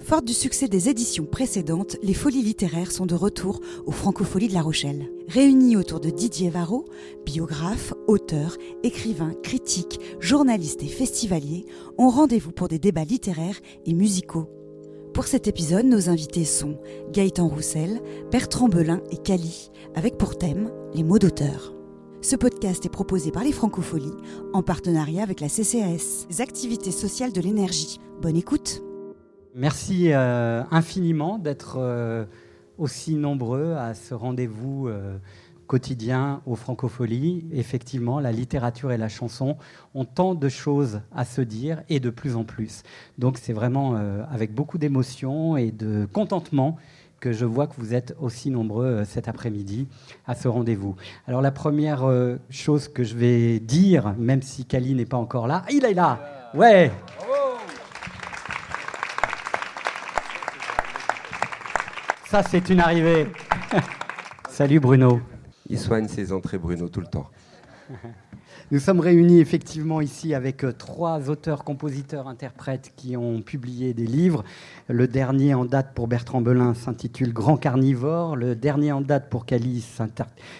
Forte du succès des éditions précédentes, les folies littéraires sont de retour aux Francopholies de La Rochelle. Réunis autour de Didier Varro, biographe, auteur, écrivain, critique, journaliste et festivalier, ont rendez-vous pour des débats littéraires et musicaux. Pour cet épisode, nos invités sont Gaëtan Roussel, Bertrand Belin et Cali, avec pour thème les mots d'auteur. Ce podcast est proposé par les Francopholies en partenariat avec la CCAS, les activités sociales de l'énergie. Bonne écoute! Merci euh, infiniment d'être euh, aussi nombreux à ce rendez-vous euh, quotidien aux Francopholies. Effectivement, la littérature et la chanson ont tant de choses à se dire et de plus en plus. Donc c'est vraiment avec beaucoup d'émotion et de contentement que je vois que vous êtes aussi nombreux cet après-midi à ce rendez-vous. Alors la première chose que je vais dire, même si Kali n'est pas encore là, il est là Ouais Ça, c'est une arrivée. Salut Bruno. Il soigne ses entrées, Bruno, tout le temps. Nous sommes réunis effectivement ici avec euh, trois auteurs, compositeurs, interprètes qui ont publié des livres. Le dernier en date pour Bertrand Belin s'intitule Grand Carnivore. Le dernier en date pour Calice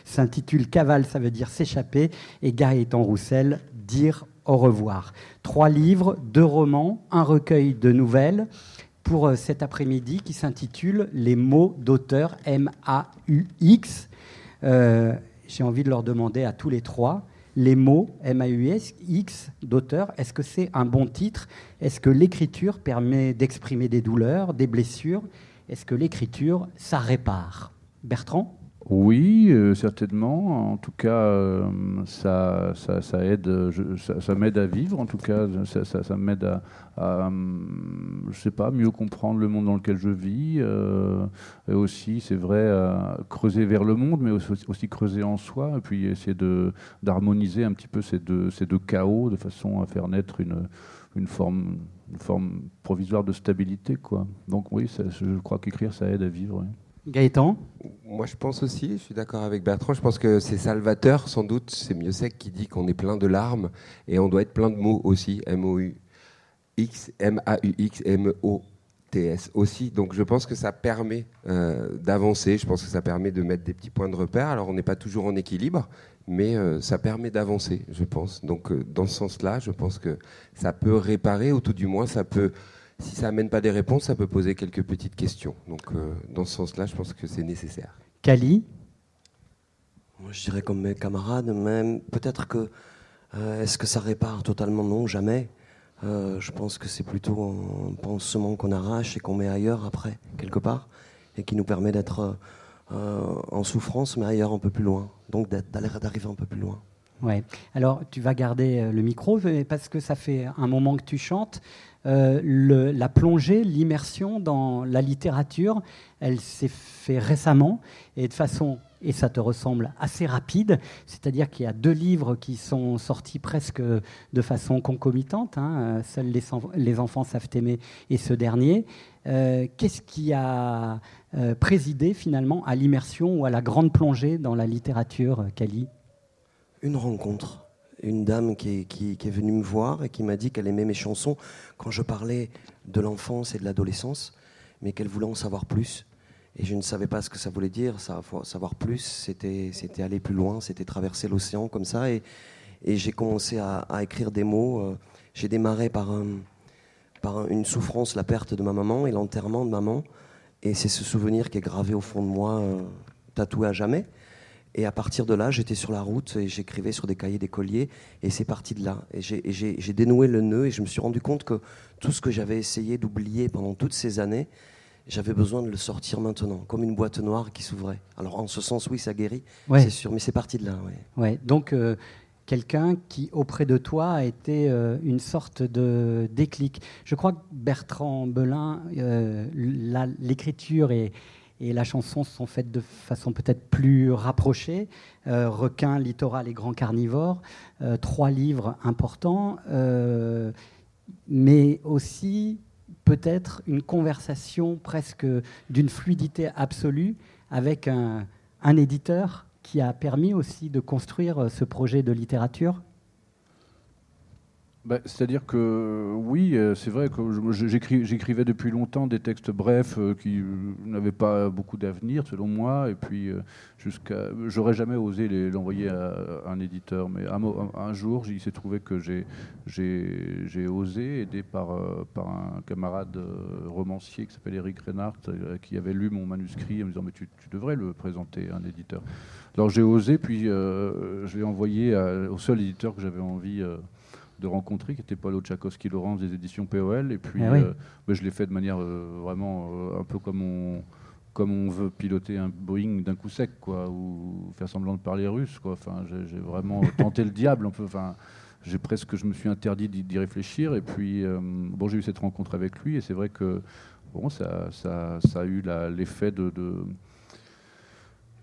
s'intitule Cavale, ça veut dire s'échapper. Et Gaëtan Roussel, Dire au revoir. Trois livres, deux romans, un recueil de nouvelles pour euh, cet après-midi qui s'intitule Les mots d'auteur M-A-U-X. Euh, j'ai envie de leur demander à tous les trois, les mots M-A-U-X d'auteur, est-ce que c'est un bon titre? Est-ce que l'écriture permet d'exprimer des douleurs, des blessures? Est-ce que l'écriture, ça répare? Bertrand? Oui, euh, certainement. En tout cas, euh, ça, ça, aide, ça, m'aide à vivre. En tout cas, ça, m'aide à, à, je sais pas, mieux comprendre le monde dans lequel je vis. Euh, et aussi, c'est vrai, creuser vers le monde, mais aussi, creuser en soi, et puis essayer d'harmoniser un petit peu ces deux, ces chaos de façon à faire naître une, une forme, une forme provisoire de stabilité, quoi. Donc oui, je crois qu'écrire, ça aide à vivre. Gaëtan Moi, je pense aussi, je suis d'accord avec Bertrand, je pense que c'est salvateur, sans doute. C'est mieux qui dit qu'on est plein de larmes et on doit être plein de mots aussi. M-O-U-X, M-A-U-X, M-O-T-S aussi. Donc, je pense que ça permet euh, d'avancer. Je pense que ça permet de mettre des petits points de repère. Alors, on n'est pas toujours en équilibre, mais euh, ça permet d'avancer, je pense. Donc, euh, dans ce sens-là, je pense que ça peut réparer, ou tout du moins, ça peut si ça n'amène pas des réponses, ça peut poser quelques petites questions. Donc, euh, dans ce sens-là, je pense que c'est nécessaire. Kali Moi, je dirais comme mes camarades, même peut-être que. Euh, est-ce que ça répare totalement? Non, jamais. Euh, je pense que c'est plutôt un pansement qu'on arrache et qu'on met ailleurs après, quelque part, et qui nous permet d'être en souffrance, mais ailleurs un peu plus loin. Donc d'arriver un peu plus loin. Ouais. Alors, tu vas garder le micro parce que ça fait un moment que tu chantes. Euh, la plongée, l'immersion dans la littérature, elle s'est fait récemment et de façon, et ça te ressemble, assez rapide. C'est-à-dire qu'il y a deux livres qui sont sortis presque de façon concomitante. Hein, Seuls les, enfants savent aimer et ce dernier. Euh, qu'est-ce qui a euh, présidé finalement à l'immersion ou à la grande plongée dans la littérature, Kali? Une rencontre une dame qui est, venue me voir et qui m'a dit qu'elle aimait mes chansons quand je parlais de l'enfance et de l'adolescence, mais qu'elle voulait en savoir plus. Et je ne savais pas ce que ça voulait dire. savoir plus, c'était, aller plus loin, c'était traverser l'océan comme ça. Et, j'ai commencé à, écrire des mots. Euh, j'ai démarré par, une souffrance, la perte de ma maman et l'enterrement de maman. Et c'est ce souvenir qui est gravé au fond de moi, euh, tatoué à jamais. Et à partir de là, j'étais sur la route et j'écrivais sur des cahiers d'écoliers. Et c'est parti de là. Et j'ai dénoué le nœud et je me suis rendu compte que tout ce que j'avais essayé d'oublier pendant toutes ces années, j'avais besoin de le sortir maintenant, comme une boîte noire qui s'ouvrait. Alors en ce sens, oui, ça guérit, c'est sûr, mais c'est parti de là. Ouais. Donc euh, quelqu'un qui, auprès de toi, a été euh, une sorte de déclic. Je crois que Bertrand Belin, euh, l'écriture est et la chanson sont faites de façon peut-être plus rapprochée. Euh, Requin, littoral et grand carnivore, euh, trois livres importants, euh, mais aussi peut-être une conversation presque d'une fluidité absolue avec un, un, éditeur qui a permis aussi de construire ce projet de littérature Bah, c'est-à-dire que oui, euh, c'est vrai que j'écrivais depuis longtemps des textes brefs euh, qui n'avaient pas beaucoup d'avenir, selon moi, et puis jusqu'à, j'aurais jamais osé l'envoyer à, un éditeur, mais un, jour, il s'est trouvé que j'ai osé, aidé par, un camarade romancier qui s'appelle Eric Reinhardt, qui avait lu mon manuscrit en me disant mais tu devrais le présenter à un éditeur. Alors j'ai osé, puis je l'ai envoyé au seul éditeur que j'avais envie de rencontrer, qui était Paulo Tchaikovsky-Laurence des éditions POL. Et puis, ah euh, bah, je l'ai fait de manière euh, vraiment euh, un peu comme on, comme on veut piloter un Boeing d'un coup sec, quoi, ou faire semblant de parler russe. Quoi. Enfin, j'ai vraiment tenté le diable un peu. Enfin, j'ai presque, je me suis interdit d'y réfléchir. Et puis, bon, j'ai eu cette rencontre avec lui, et c'est vrai que bon, ça, ça, ça a eu l'effet de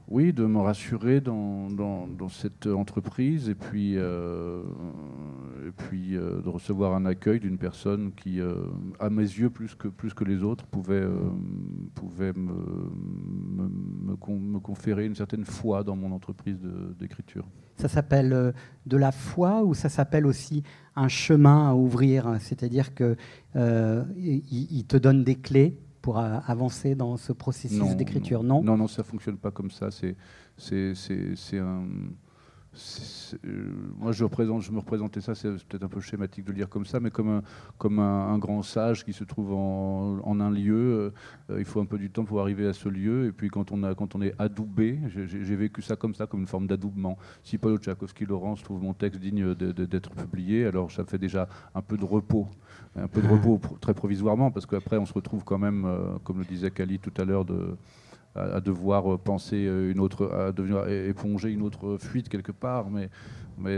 oui, de me rassurer dans, cette entreprise et puis, euh, euh, de recevoir un accueil d'une personne qui, euh, à mes yeux, plus que, les autres, pouvait, me, conférer une certaine foi dans mon entreprise d'écriture. Ça s'appelle de la foi ou ça s'appelle aussi un chemin à ouvrir? C'est-à-dire qu'il il te donne des clés pour avancer dans ce processus d'écriture, non, non Non, ça ne fonctionne pas comme ça. C'est un. Euh, moi, je, représente, je me représentais ça, c'est peut-être un peu schématique de le dire comme ça, mais comme un, comme un, grand sage qui se trouve en, en un lieu. Euh, il faut un peu du temps pour arriver à ce lieu. Et puis, quand on, a, quand on est adoubé, j'ai vécu ça comme ça, comme une forme d'adoubement. Si Paulo Tchaikovsky-Laurence trouve mon texte digne d'être publié, alors ça fait déjà un peu de repos un peu de repos très provisoirement, parce qu'après on se retrouve quand même, euh, comme le disait Kali tout à l'heure, à, devoir euh, penser euh, une autre, à devenir éponger une autre fuite quelque part, mais,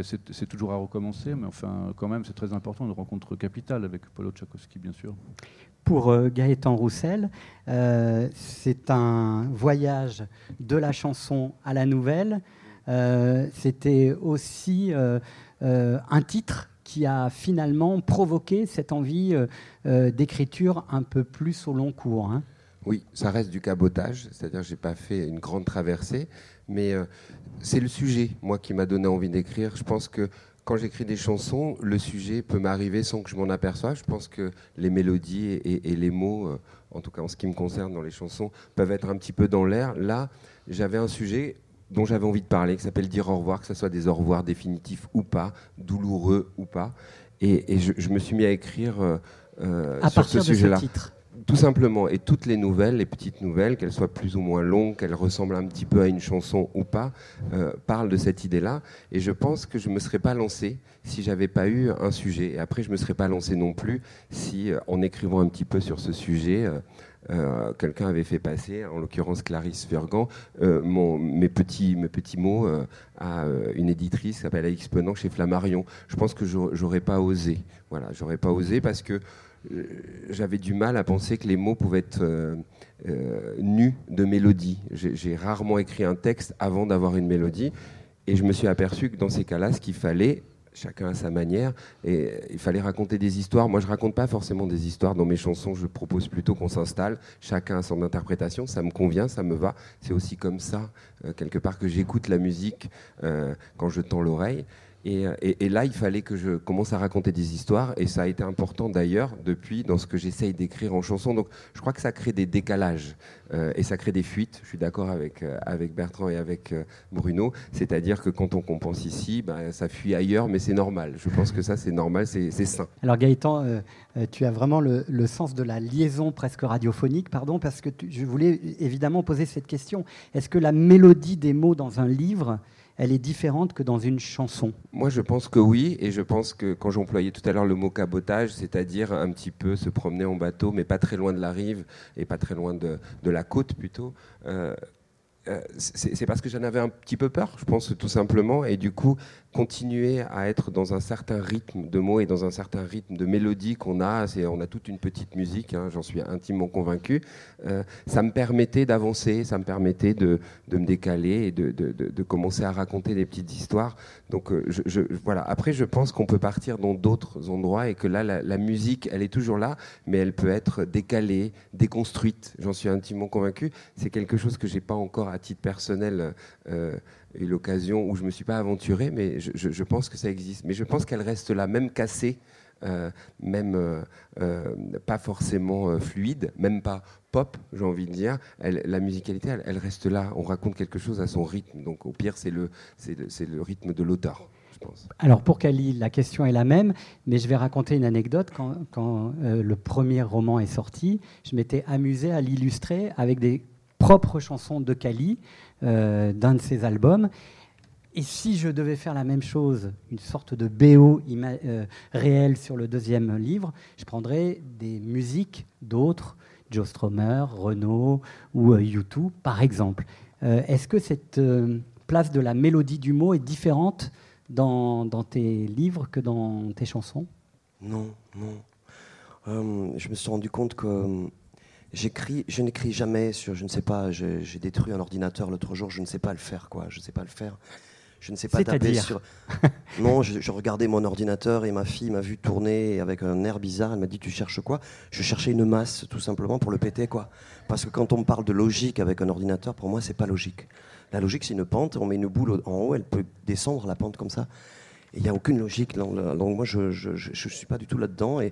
c'est toujours à recommencer. Mais enfin, quand même, c'est très important une rencontre capitale avec Paulo Tchaikovsky, bien sûr. Pour Gaëtan Roussel, c'est un voyage de la chanson à la nouvelle. C'était aussi un titre qui a finalement provoqué cette envie euh, euh, d'écriture un peu plus au long cours. Hein. Oui, ça reste du cabotage, c'est-à-dire que je n'ai pas fait une grande traversée, mais euh, c'est le sujet, moi, qui m'a donné envie d'écrire. Je pense que quand j'écris des chansons, le sujet peut m'arriver sans que je m'en aperçoive. Je pense que les mélodies et, et, les mots, en tout cas en ce qui me concerne dans les chansons, peuvent être un petit peu dans l'air. Là, j'avais un sujet dont j'avais envie de parler, qui s'appelle Dire au revoir, que ce soit des au revoir définitifs ou pas, douloureux ou pas. Et, je, me suis mis à écrire euh, euh, sur ce sujet-là. Tout simplement. Et toutes les nouvelles, les petites nouvelles, qu'elles soient plus ou moins longues, qu'elles ressemblent un petit peu à une chanson ou pas, euh, parlent de cette idée-là. Et je pense que je ne me serais pas lancé si j'avais pas eu un sujet. Et après, je ne me serais pas lancé non plus si, en écrivant un petit peu sur ce sujet, euh, quelqu'un avait fait passer, en l'occurrence Clarisse Fergan, euh, mes, petits, mes petits mots euh, à une éditrice qui s'appelle Alix chez Flammarion. Je pense que j'aurais pas osé. Voilà, j'aurais pas osé parce que j'avais du mal à penser que les mots pouvaient être nus de mélodie. J'ai rarement écrit un texte avant d'avoir une mélodie. Et je me suis aperçu que dans ces cas-là, ce qu'il fallait, chacun à sa manière. Et il fallait raconter des histoires. Moi, je raconte pas forcément des histoires dans mes chansons. Je propose plutôt qu'on s'installe. Chacun a son interprétation. Ça me convient, ça me va. C'est aussi comme ça, euh, quelque part, que j'écoute la musique euh, quand je tends l'oreille. Et, là, il fallait que je commence à raconter des histoires, et ça a été important d'ailleurs depuis dans ce que j'essaye d'écrire en chanson. Donc, je crois que ça crée des décalages euh, et ça crée des fuites. Je suis d'accord avec euh, avec Bertrand et avec euh, Bruno, c'est-à-dire que quand on compense ici, ben, ça fuit ailleurs, mais c'est normal. Je pense que ça, c'est normal, c'est sain. Alors Gaëtan, tu as vraiment le, sens de la liaison presque radiophonique, pardon, parce que je voulais évidemment poser cette question. Est-ce que la mélodie des mots dans un livre elle est différente que dans une chanson. Moi, je pense que oui, et je pense que quand j'employais tout à l'heure le mot cabotage, c'est-à-dire un petit peu se promener en bateau, mais pas très loin de la rive et pas très loin de, la côte plutôt, euh, euh, c'est parce que j'en avais un petit peu peur, je pense tout simplement, et du coup, continuer à être dans un certain rythme de mots et dans un certain rythme de mélodie qu'on a, on a toute une petite musique, hein, j'en suis intimement convaincu, euh, ça me permettait d'avancer, ça me permettait de, me décaler et de, commencer à raconter des petites histoires. Donc euh, voilà. Après, je pense qu'on peut partir dans d'autres endroits et que là, la, musique, elle est toujours là, mais elle peut être décalée, déconstruite. J'en suis intimement convaincu. C'est quelque chose que j'ai pas encore à titre personnel l'occasion où je me suis pas aventuré, mais je, pense que ça existe. Mais je pense qu'elle reste là, même cassée, même pas forcément fluide, même pas pop, j'ai envie de dire. La musicalité, elle, reste là. On raconte quelque chose à son rythme. Donc au pire, c'est le, le, le rythme de l'auteur. Alors pour Kali, la question est la même, mais je vais raconter une anecdote. Quand, euh, le premier roman est sorti, je m'étais amusé à l'illustrer avec des propres chansons de Kali, euh, d'un de ses albums. Et si je devais faire la même chose, une sorte de BO euh, réel sur le deuxième livre, je prendrais des musiques d'autres, Joe Strummer, Renault ou U2 par exemple. Est-ce que cette place de la mélodie du mot est différente dans, tes livres que dans tes chansons? Non, non. Euh, je me suis rendu compte que euh, j'écris, je n'écris jamais sur, je ne sais pas, j'ai détruit un ordinateur l'autre jour, je ne sais pas le faire, quoi. Je ne sais pas le faire. Je ne sais pas taper sur. non, je, regardais mon ordinateur et ma fille m'a vu tourner avec un air bizarre. Elle m'a dit Tu cherches quoi? Je cherchais une masse, tout simplement, pour le péter, quoi. Parce que quand on me parle de logique avec un ordinateur, pour moi, c'est pas logique. La logique, c'est une pente, on met une boule en haut, elle peut descendre la pente comme ça. Il n'y a aucune logique. Donc moi, je ne suis pas du tout là-dedans. Et,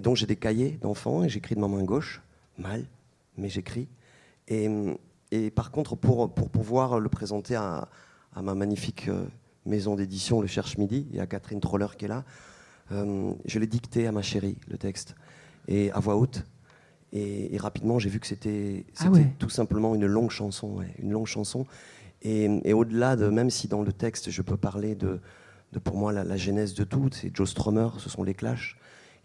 donc j'ai des cahiers d'enfants et j'écris de ma main gauche, mal, mais j'écris. Et, par contre, pour, pour pouvoir le présenter à, ma magnifique euh, maison d'édition, le Cherche Midi, et à Catherine Troller qui est là, euh, je l'ai dicté à ma chérie, le texte, et à voix haute. Et, rapidement, j'ai vu que c'était ah tout simplement une longue chanson, une longue chanson. Et, au-delà de, même si dans le texte, je peux parler de, de pour moi la, genèse de tout, c'est Joe Strummer, ce sont les clashs.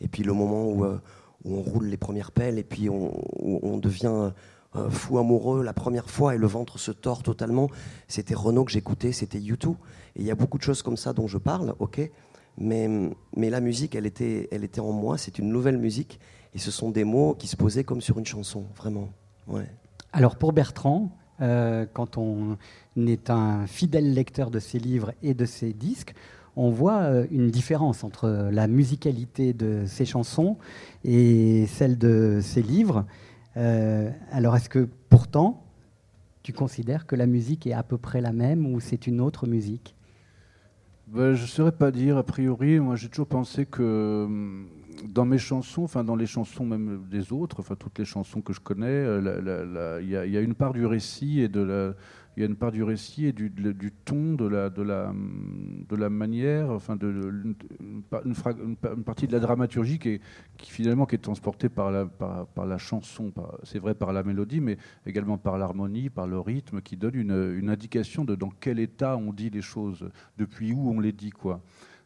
Et puis le moment où, euh, où on roule les premières pelles, et puis on, devient euh, fou amoureux la première fois et le ventre se tord totalement. C'était Renault que j'écoutais, c'était YouTube. Et il y a beaucoup de choses comme ça dont je parle, ok. Mais, mais la musique, elle était, elle était en moi, c'est une nouvelle musique. Et ce sont des mots qui se posaient comme sur une chanson, vraiment. Ouais. Alors pour Bertrand, euh, quand on est un fidèle lecteur de ses livres et de ses disques, on voit euh, une différence entre la musicalité de ses chansons et celle de ses livres. Euh, alors est-ce que pourtant, tu considères que la musique est à peu près la même ou c'est une autre musique? Ben, Je ne saurais pas dire. A priori, moi j'ai toujours pensé que hum, dans mes chansons, enfin dans les chansons même des autres, enfin toutes les chansons que je connais, euh, il y, a une part du récit et de la, il y a une part du récit et du, ton, de la, manière, enfin une, partie de la dramaturgie qui, est, finalement est transportée par la, par, la chanson. C'est vrai par la mélodie, mais également par l'harmonie, par le rythme, qui donne une indication de dans quel état on dit les choses, depuis où on les dit quoi.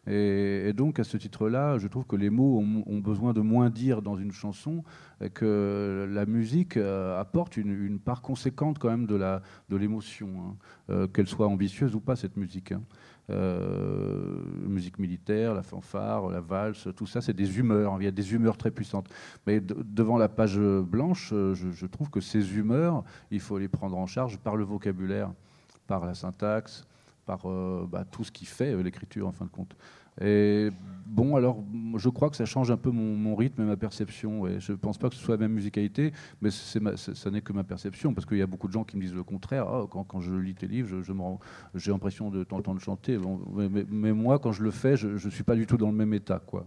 Et, donc, à ce titre-là, je trouve que les mots ont, besoin de moins dire dans une chanson, et que la musique euh, apporte une, part conséquente quand même de l'émotion, hein. euh, qu'elle soit ambitieuse ou pas, cette musique. Hein. Euh, musique militaire, la fanfare, la valse, tout ça, c'est des humeurs. Il y a des humeurs très puissantes. Mais devant la page blanche, je, trouve que ces humeurs, il faut les prendre en charge par le vocabulaire, par la syntaxe, par bah, tout ce qui fait l'écriture en fin de compte. Et bon, alors, je crois que ça change un peu mon, rythme et ma perception. Et je ne pense pas que ce soit la même musicalité, mais ça n'est que ma perception, parce qu'il y a beaucoup de gens qui me disent le contraire. Ah, quand, je lis tes livres, je, j'ai l'impression de t'entendre chanter. mais, moi, quand je le fais, je ne suis pas du tout dans le même état. quoi.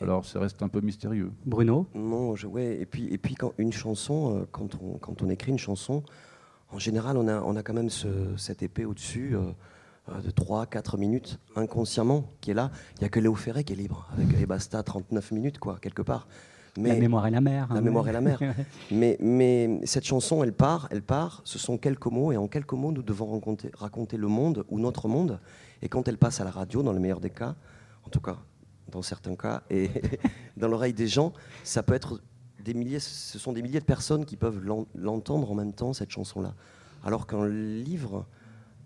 Alors, ça reste un peu mystérieux. Bruno? Non, je, ouais, et puis, et puis quand une chanson, euh, quand on, quand on écrit une chanson, en général, on a, on a quand même ce, cette épée au-dessus. Euh, de 3-4 minutes inconsciemment qui est là. Il n'y a que Léo Ferré qui est libre, avec Basta 39 minutes, quoi, quelque part. Mais, la mémoire et la mer. Hein, la mémoire et la mer. mais, mais cette chanson, elle part, elle part, ce sont quelques mots, et en quelques mots, nous devons raconter, raconter le monde ou notre monde. Et quand elle passe à la radio, dans le meilleur des cas, en tout cas, dans certains cas, et dans l'oreille des gens, ça peut être des milliers, ce sont des milliers de personnes qui peuvent l'entendre en même temps, cette chanson-là. Alors qu'un livre,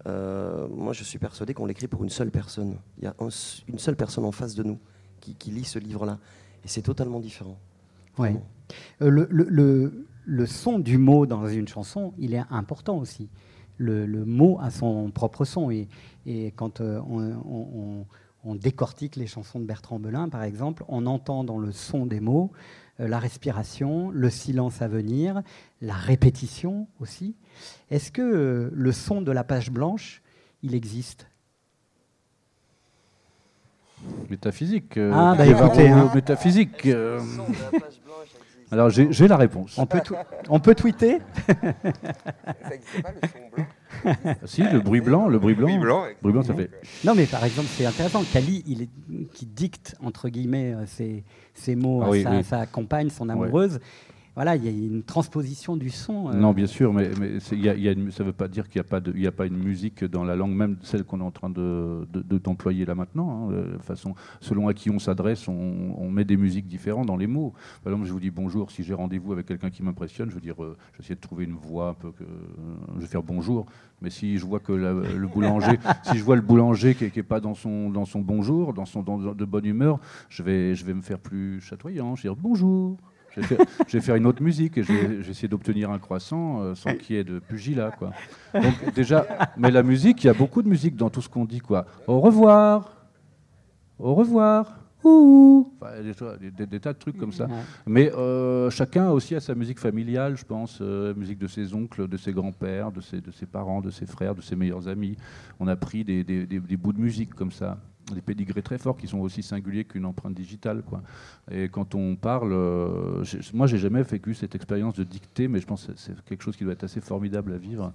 euh, moi, je suis persuadé qu'on l'écrit pour une seule personne. Il y a une seule personne en face de nous qui, lit ce livre-là. Et c'est totalement différent. Ouais. Euh, le, le, le, son du mot dans une chanson, il est important aussi. Le, mot a son propre son. Et, et quand euh, on, on, décortique les chansons de Bertrand Belin, par exemple, on entend dans le son des mots la respiration, le silence à venir, la répétition aussi. Est-ce que euh, le son de la page blanche, il existe? Métaphysique. euh, Ah, bah, écoutez, hein. Métaphysique. euh, alors j'ai la réponse. on peut, on peut tweeter Ça n'existe pas le son blanc Ah, si, le bruit blanc, le bruit blanc. Bruit blanc, ça fait. Non, mais par exemple, c'est intéressant. Kali, il est, qui dicte, entre guillemets, euh, ses, ses mots Ah à oui, sa, oui. sa compagne, son Ouais. Voilà, il y a une transposition du son. euh, Non, bien sûr, mais, y a- il y a une- ça ne veut pas dire qu'il n'y a, pas a une musique dans la langue, même celle qu'on est en train de, de- de- d'employer là maintenant. hein. De façon, selon à qui on s'adresse, on, on met des musiques différentes dans les mots. Par exemple, je vous dis bonjour, si j'ai rendez-vous avec quelqu'un qui m'impressionne, je veux dire, euh, j'essaie de trouver une voix un peu que. je vais faire bonjour, mais si je vois que la- le boulanger, si je vois le boulanger qui n'est pas dans son, dans son bonjour, dans son dans- de bonne humeur, je vais, je vais me faire plus chatoyant. Je vais dire bonjour. Je vais, faire, je vais faire une autre musique et je vais, je vais essayer d'obtenir un croissant euh, sans qu'il y ait de pugilat. Quoi. Donc déjà, mais la musique, il y a beaucoup de musique dans tout ce qu'on dit. Quoi. Au revoir, au revoir, ouh. Enfin, des, des- des- des tas de trucs comme ça. Mais euh, chacun aussi a sa musique familiale, je pense, euh, musique de ses oncles, de ses grands-pères, de ses, de ses parents, de ses frères, de ses meilleurs amis. On a pris des bouts de musique comme ça, des pédigrés très forts qui sont aussi singuliers qu'une empreinte digitale. Quoi. Et quand on parle, euh, moi j'ai jamais vécu cette expérience de dicter, mais je pense que c'est quelque chose qui doit être assez formidable à vivre.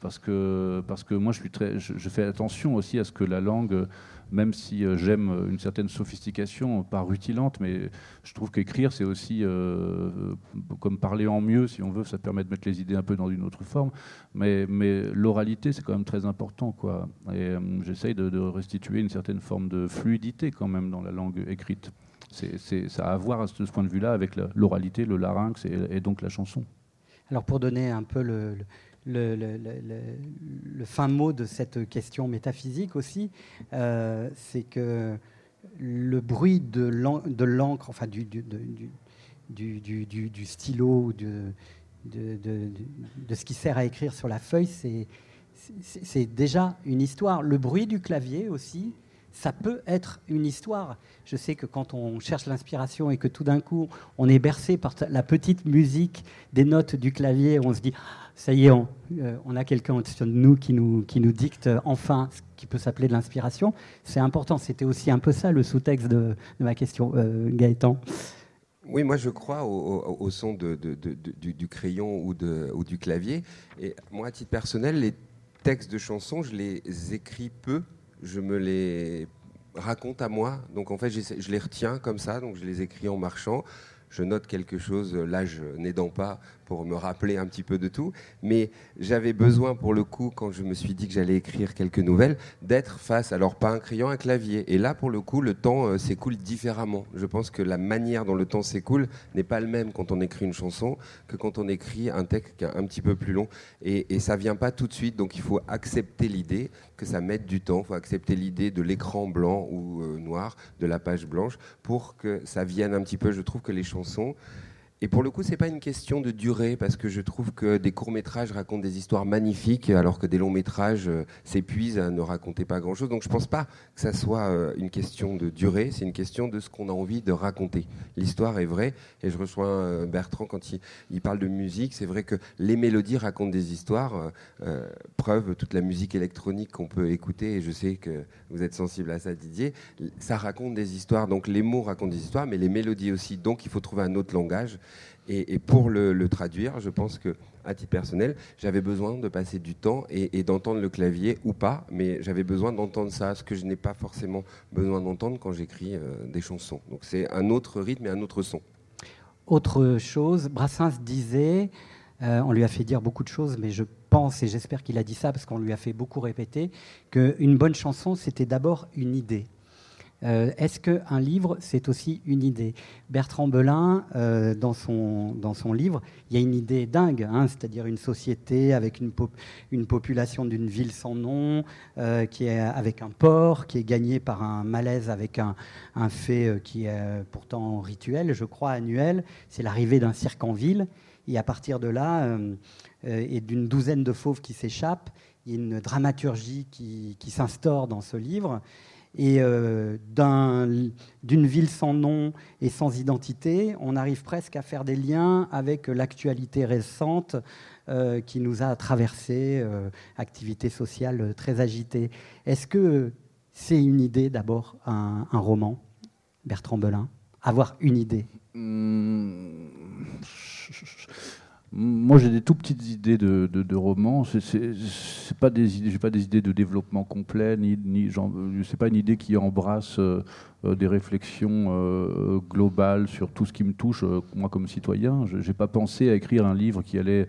Parce que, parce que moi je, suis très, je fais attention aussi à ce que la langue, même si euh, j'aime une certaine sophistication, pas rutilante, mais je trouve qu'écrire, c'est aussi euh, comme parler en mieux, si on veut, ça permet de mettre les idées un peu dans une autre forme. Mais, l'oralité, c'est quand même très important. Quoi. Et euh, j'essaye de, restituer une certaine forme de fluidité quand même dans la langue écrite. Ça a à voir à ce, ce point de vue-là avec l'oralité, le larynx et, donc la chanson. Alors pour donner un peu le, le- fin mot de cette question métaphysique aussi, euh, c'est que le bruit de l'en- de l'encre, enfin du, du, du, stylo, de, ce qui sert à écrire sur la feuille, c'est déjà une histoire. Le bruit du clavier aussi, ça peut être une histoire. Je sais que quand on cherche l'inspiration et que tout d'un coup on est bercé par la petite musique des notes du clavier, on se dit Ah, ça y est, on, euh, on a quelqu'un au-dessus de nous qui nous, dicte euh, enfin ce qui peut s'appeler de l'inspiration. C'est important. C'était aussi un peu ça le sous-texte de, ma question, euh, Gaëtan. Oui, moi je crois au, son du, crayon ou, ou du clavier. Et moi, à titre personnel, les textes de chansons, je les écris peu. Je me les raconte à moi. Donc en fait, je les retiens comme ça. Donc je les écris en marchant. Je note quelque chose, l'âge n'aidant pas, pour me rappeler un petit peu de tout. Mais j'avais besoin, pour le coup, quand je me suis dit que j'allais écrire quelques nouvelles, d'être face, alors pas un crayon, un clavier. Et là, pour le coup, le temps euh, s'écoule différemment. Je pense que la manière dont le temps s'écoule n'est pas le même quand on écrit une chanson que quand on écrit un texte qui est un petit peu plus long. Et, et ça vient pas tout de suite, donc il faut accepter l'idée que ça mette du temps. Il faut accepter l'idée de l'écran blanc ou euh, noir, de la page blanche, pour que ça vienne un petit peu. Je trouve que les chansons et pour le coup, c'est pas une question de durée, parce que je trouve que des courts-métrages racontent des histoires magnifiques, alors que des longs-métrages euh, s'épuisent à ne raconter pas grand-chose. Donc je pense pas que ça soit euh, une question de durée, c'est une question de ce qu'on a envie de raconter. L'histoire est vraie, et je rejoins euh, Bertrand quand il, il parle de musique. C'est vrai que les mélodies racontent des histoires. preuve, toute la musique électronique qu'on peut écouter, et je sais que vous êtes sensible à ça, Didier, ça raconte des histoires. Donc les mots racontent des histoires, mais les mélodies aussi. Donc il faut trouver un autre langage. Et, pour le, traduire, je pense que, à titre personnel, j'avais besoin de passer du temps et, et d'entendre le clavier ou pas, mais j'avais besoin d'entendre ça, ce que je n'ai pas forcément besoin d'entendre quand j'écris euh, des chansons. Donc c'est un autre rythme et un autre son. Autre chose, Brassens disait, euh, on lui a fait dire beaucoup de choses, mais je pense et j'espère qu'il a dit ça parce qu'on lui a fait beaucoup répéter, qu'une bonne chanson, c'était d'abord une idée. Euh, Est-ce qu'un livre, c'est aussi une idée? Bertrand Belin, euh, dans, son, dans son livre, il y a une idée dingue, hein, c'est-à-dire une société avec une, pop- une population d'une ville sans nom, euh, qui est avec un port, qui est gagné par un malaise avec un, un fait qui est pourtant rituel, je crois, annuel. C'est l'arrivée d'un cirque en ville. Et à partir de là, et d'une douzaine de fauves qui s'échappent, il y a une dramaturgie qui, qui s'instaure dans ce livre. Et euh, d'une ville sans nom et sans identité, on arrive presque à faire des liens avec l'actualité récente euh, qui nous a traversé, euh, activité sociale très agitée. Est-ce que c'est une idée d'abord, un, roman, Bertrand Belin? Avoir une idée? Mmh. Moi, j'ai des tout petites idées de, de, romans. C'est pas j'ai pas des idées de développement complet, ni, ni c'est pas une idée qui embrasse euh, euh, des réflexions euh, globales sur tout ce qui me touche, moi comme citoyen. Je n'ai pas pensé à écrire un livre qui allait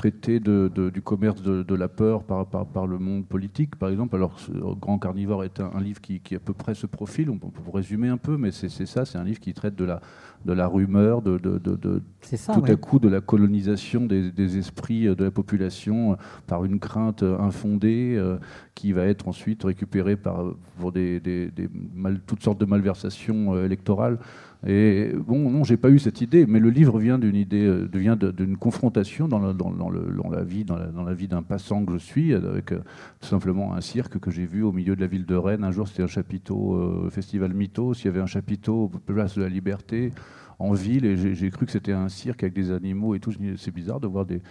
traiter de, du commerce de, la peur par, par, par, le monde politique, par exemple. Alors, Grand Carnivore est un, livre qui, qui, à peu près se profile, on peut résumer un peu, mais c'est ça, c'est un livre qui traite de la, de la rumeur, de, tout à coup de la colonisation des, des, esprits de la population par une crainte infondée euh, qui va être ensuite récupérée par, pour des, des mal, toutes sortes de malversations euh, électorales. Et bon, non, j'ai pas eu cette idée, mais le livre vient d'une idée, euh, vient d'une confrontation dans la, vie, dans la, vie d'un passant que je suis, avec euh, tout simplement un cirque que j'ai vu au milieu de la ville de Rennes. Un jour, c'était un chapiteau, euh, festival Mythos. Il y avait un chapiteau, place de la Liberté en ville et j'ai cru que c'était un cirque avec des animaux et tout. C'est bizarre de voir des,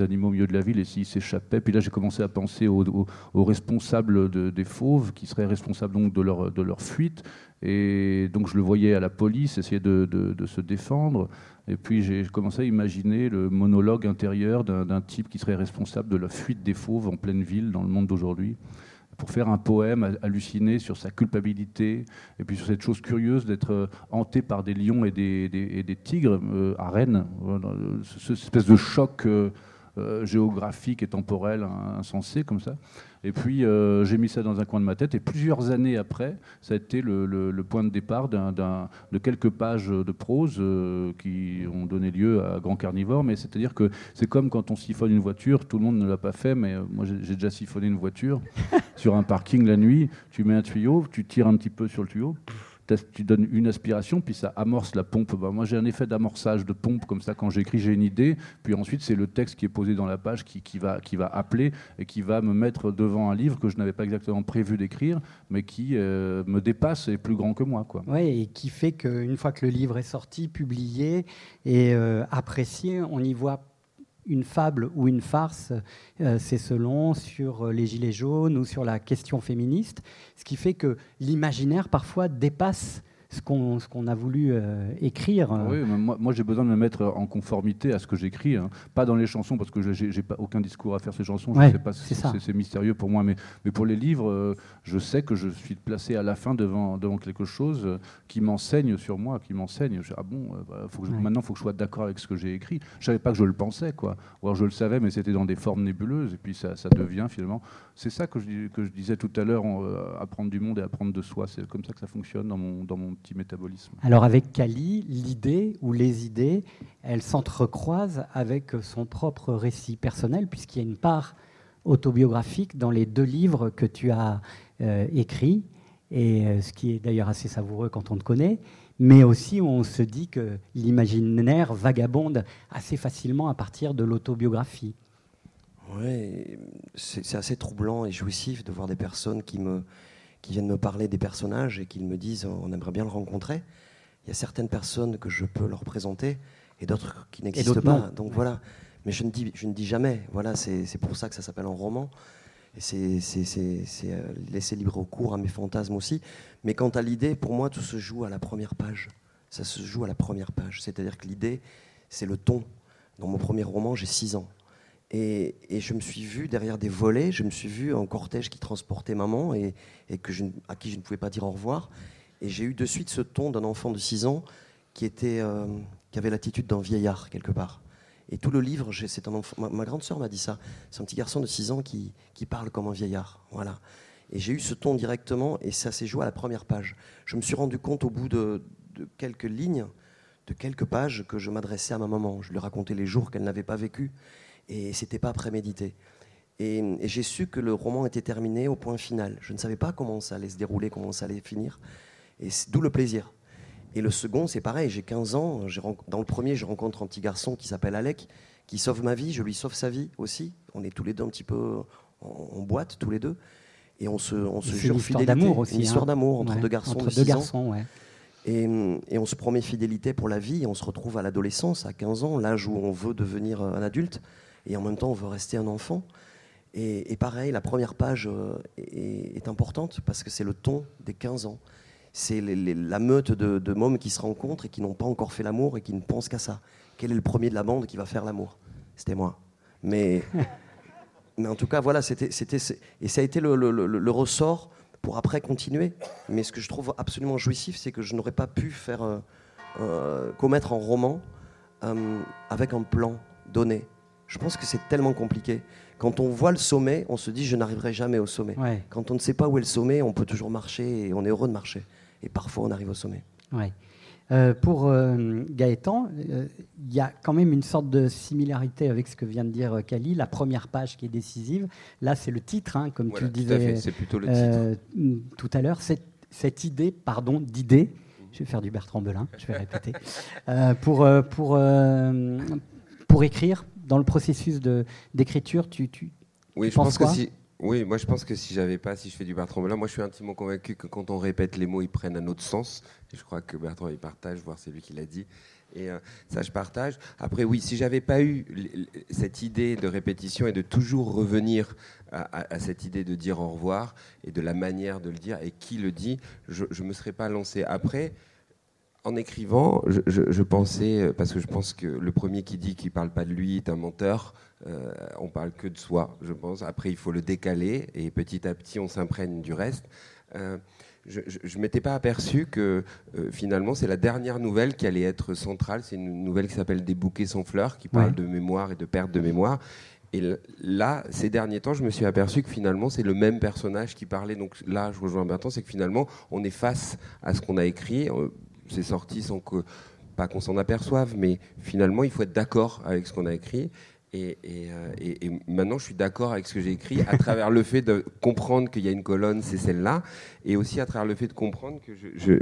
animaux au milieu de la ville et s'ils s'échappaient. Puis là, j'ai commencé à penser aux, responsables des fauves qui seraient responsables donc de leur, de leur fuite. Et donc je le voyais à la police essayer de, se défendre. Et puis j'ai commencé à imaginer le monologue intérieur d'un type qui serait responsable de la fuite des fauves en pleine ville dans le monde d'aujourd'hui pour faire un poème halluciné sur sa culpabilité et puis sur cette chose curieuse d'être euh, hanté par des lions et des, des, tigres euh, à Rennes, cette espèce de choc euh, géographique et temporel insensé comme ça. Et puis j'ai mis ça dans un coin de ma tête et plusieurs années après, ça a été le, point de départ de quelques pages de prose qui ont donné lieu à Grand Carnivore. Mais c'est-à-dire que c'est comme quand on siphonne une voiture, tout le monde ne l'a pas fait, mais moi j'ai déjà siphonné une voiture sur un parking la nuit, tu mets un tuyau, tu tires un petit peu sur le tuyau, tu donnes une aspiration, puis ça amorce la pompe. Bah, moi, j'ai un effet d'amorçage de pompe comme ça quand j'écris, j'ai une idée, puis ensuite c'est le texte qui est posé dans la page qui, va, qui va appeler et qui va me mettre devant un livre que je n'avais pas exactement prévu d'écrire, mais qui euh, me dépasse et est plus grand que moi. Oui, et qui fait qu'une fois que le livre est sorti, publié et euh, apprécié, on y voit une fable ou une farce, euh, c'est selon sur les gilets jaunes ou sur la question féministe, ce qui fait que l'imaginaire parfois dépasse ce qu'on a voulu euh, écrire. Oui, moi, moi j'ai besoin de me mettre en conformité à ce que j'écris, hein. pas dans les chansons parce que j'ai pas aucun discours à faire ces chansons. c'est mystérieux pour moi, mais, mais pour les livres, euh, je sais que je suis placé à la fin devant, devant quelque chose euh, qui m'enseigne sur moi, qui m'enseigne. Ah bon, bah, faut que maintenant il faut que je sois d'accord avec ce que j'ai écrit. Je savais pas que je le pensais, quoi. Ou alors je le savais, mais c'était dans des formes nébuleuses, et puis ça, ça devient finalement. C'est ça que je, que je disais tout à l'heure, apprendre du monde et apprendre de soi. C'est comme ça que ça fonctionne dans mon, dans mon métabolisme. Alors avec Kali, l'idée ou les idées, elles s'entrecroisent avec son propre récit personnel, puisqu'il y a une part autobiographique dans les deux livres que tu as euh, écrits, et euh, ce qui est d'ailleurs assez savoureux quand on te connaît, mais aussi on se dit que l'imaginaire vagabonde assez facilement à partir de l'autobiographie. Oui, c'est assez troublant et jouissif de voir des personnes qui me, qui viennent me parler des personnages et qu'ils me disent on aimerait bien le rencontrer. Il y a certaines personnes que je peux leur présenter et d'autres qui n'existent pas. Donc voilà. Mais je ne dis, je ne dis jamais. Voilà, c'est pour ça que ça s'appelle un roman. Et c'est euh, laisser libre cours à mes fantasmes aussi. Mais quant à l'idée, pour moi, tout se joue à la première page. Ça se joue à la première page. C'est-à-dire que l'idée, c'est le ton. Dans mon premier roman, j'ai 6 ans. Et, je me suis vu derrière des volets, je me suis vu en cortège qui transportait maman et, à qui je ne pouvais pas dire au revoir. Et j'ai eu de suite ce ton d'un enfant de 6 ans euh, qui avait l'attitude d'un vieillard quelque part. Et tout le livre, c'est un enfant, ma, grande sœur m'a dit ça, c'est un petit garçon de 6 ans qui, parle comme un vieillard. Voilà. Et j'ai eu ce ton directement et ça s'est joué à la première page. Je me suis rendu compte au bout de, de quelques lignes, de quelques pages, que je m'adressais à ma maman. Je lui racontais les jours qu'elle n'avait pas vécus et c'était pas prémédité. Et, et j'ai su que le roman était terminé au point final. Je ne savais pas comment ça allait se dérouler, comment ça allait finir. Et d'où le plaisir. Et le second, c'est pareil, j'ai 15 ans. Dans le premier, je rencontre un petit garçon qui s'appelle Alec, qui sauve ma vie, je lui sauve sa vie aussi. On est tous les deux un petit peu en, boîte, tous les deux. et on se, on se jure une histoire fidélité. d'amour aussi, Une histoire hein. d'amour entre Ouais, deux garçons Entre de deux 6 ans. garçons, ouais. Et, et on se promet fidélité pour la vie. Et on se retrouve à l'adolescence, à 15 ans, l'âge où on veut devenir un adulte. Et en même temps, on veut rester un enfant. Et, et pareil, la première page euh, est, est importante parce que c'est le ton des 15 ans. C'est la meute de, de mômes qui se rencontrent et qui n'ont pas encore fait l'amour et qui ne pensent qu'à ça. Quel est le premier de la bande qui va faire l'amour? C'était moi. Mais, mais en tout cas, voilà, c'était, c'était, et ça a été le, le- le- le ressort pour après continuer. Mais ce que je trouve absolument jouissif, c'est que je n'aurais pas pu faire euh, euh, commettre en roman euh, avec un plan donné. Je pense que c'est tellement compliqué. Quand on voit le sommet, on se dit je n'arriverai jamais au sommet. Ouais, Quand on ne sait pas où est le sommet, on peut toujours marcher et on est heureux de marcher. Et parfois, on arrive au sommet. ouais. Euh, pour euh, Gaëtan, euh, il y a quand même une sorte de similarité avec ce que vient de dire euh, Kali. La première page qui est décisive, là c'est le titre, hein, comme Voilà, tu le tout à fait, disais c'est plutôt le titre. euh, tout à l'heure. Cette, cette idée, pardon, d'idée, je vais faire du Bertrand Belin, je vais répéter, euh, pour, euh, pour, euh, pour écrire, dans le processus d'écriture, tu, tu, Oui, Tu je penses pense que si. Oui, moi je pense que si j'avais pas, si je fais du Bertrand Belin, moi je suis intimement convaincu que quand on répète les mots, ils prennent un autre sens. Et je crois que Bertrand il partage, voire c'est lui qui l'a dit. Et euh, ça, je partage. Après, oui, si j'avais pas eu cette idée de répétition et de toujours revenir à, à- à cette idée de dire au revoir et de la manière de le dire et qui le dit, je ne me serais pas lancé. Après, en écrivant, je, je- je pensais, euh, parce que je pense que le premier qui dit qu'il parle pas de lui est un menteur, euh, on parle que de soi, je pense. Après, il faut le décaler et petit à petit, on s'imprègne du reste. Euh, je ne m'étais pas aperçu que euh, finalement, c'est la dernière nouvelle qui allait être centrale. C'est une nouvelle qui s'appelle Des bouquets sans fleurs, qui parle Ouais. de mémoire et de perte de mémoire. Et là, ces derniers temps, je me suis aperçu que finalement, c'est le même personnage qui parlait. Donc là, je rejoins Bertrand, c'est que finalement, on est face à ce qu'on a écrit. C'est sorti sans que, pas qu'on s'en aperçoive, mais finalement, il faut être d'accord avec ce qu'on a écrit. Euh, et- maintenant, je suis d'accord avec ce que j'ai écrit à travers le fait de comprendre qu'il y a une colonne, c'est celle-là, et aussi à travers le fait de comprendre que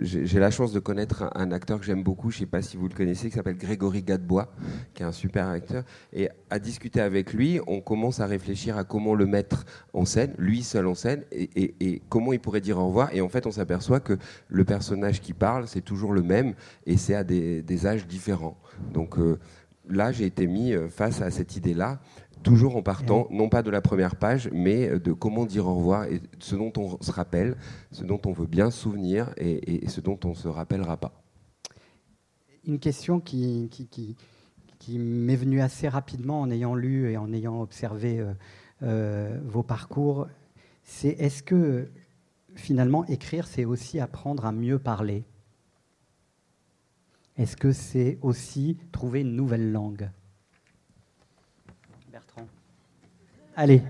j'ai la chance de connaître un, acteur que j'aime beaucoup, je ne sais pas si vous le connaissez, qui s'appelle Grégory Gadebois, qui est un super acteur. Et à discuter avec lui, on commence à réfléchir à comment le mettre en scène, lui seul en scène, et, comment il pourrait dire au revoir. Et en fait, on s'aperçoit que le personnage qui parle, c'est toujours le même, et c'est à des, des âges différents. Donc euh, là, j'ai été mis euh, face à cette idée-là, toujours en partant, non pas de la première page, mais euh, de comment dire au revoir, et ce dont on se rappelle, ce dont on veut bien se souvenir, et, et- et ce dont on ne se rappellera pas. une question qui, qui, qui- qui m'est venue assez rapidement en ayant lu et en ayant observé euh, euh, vos parcours, c'est est-ce que finalement écrire, c'est aussi apprendre à mieux parler? Est-ce que c'est aussi trouver une nouvelle langue? Bertrand Allez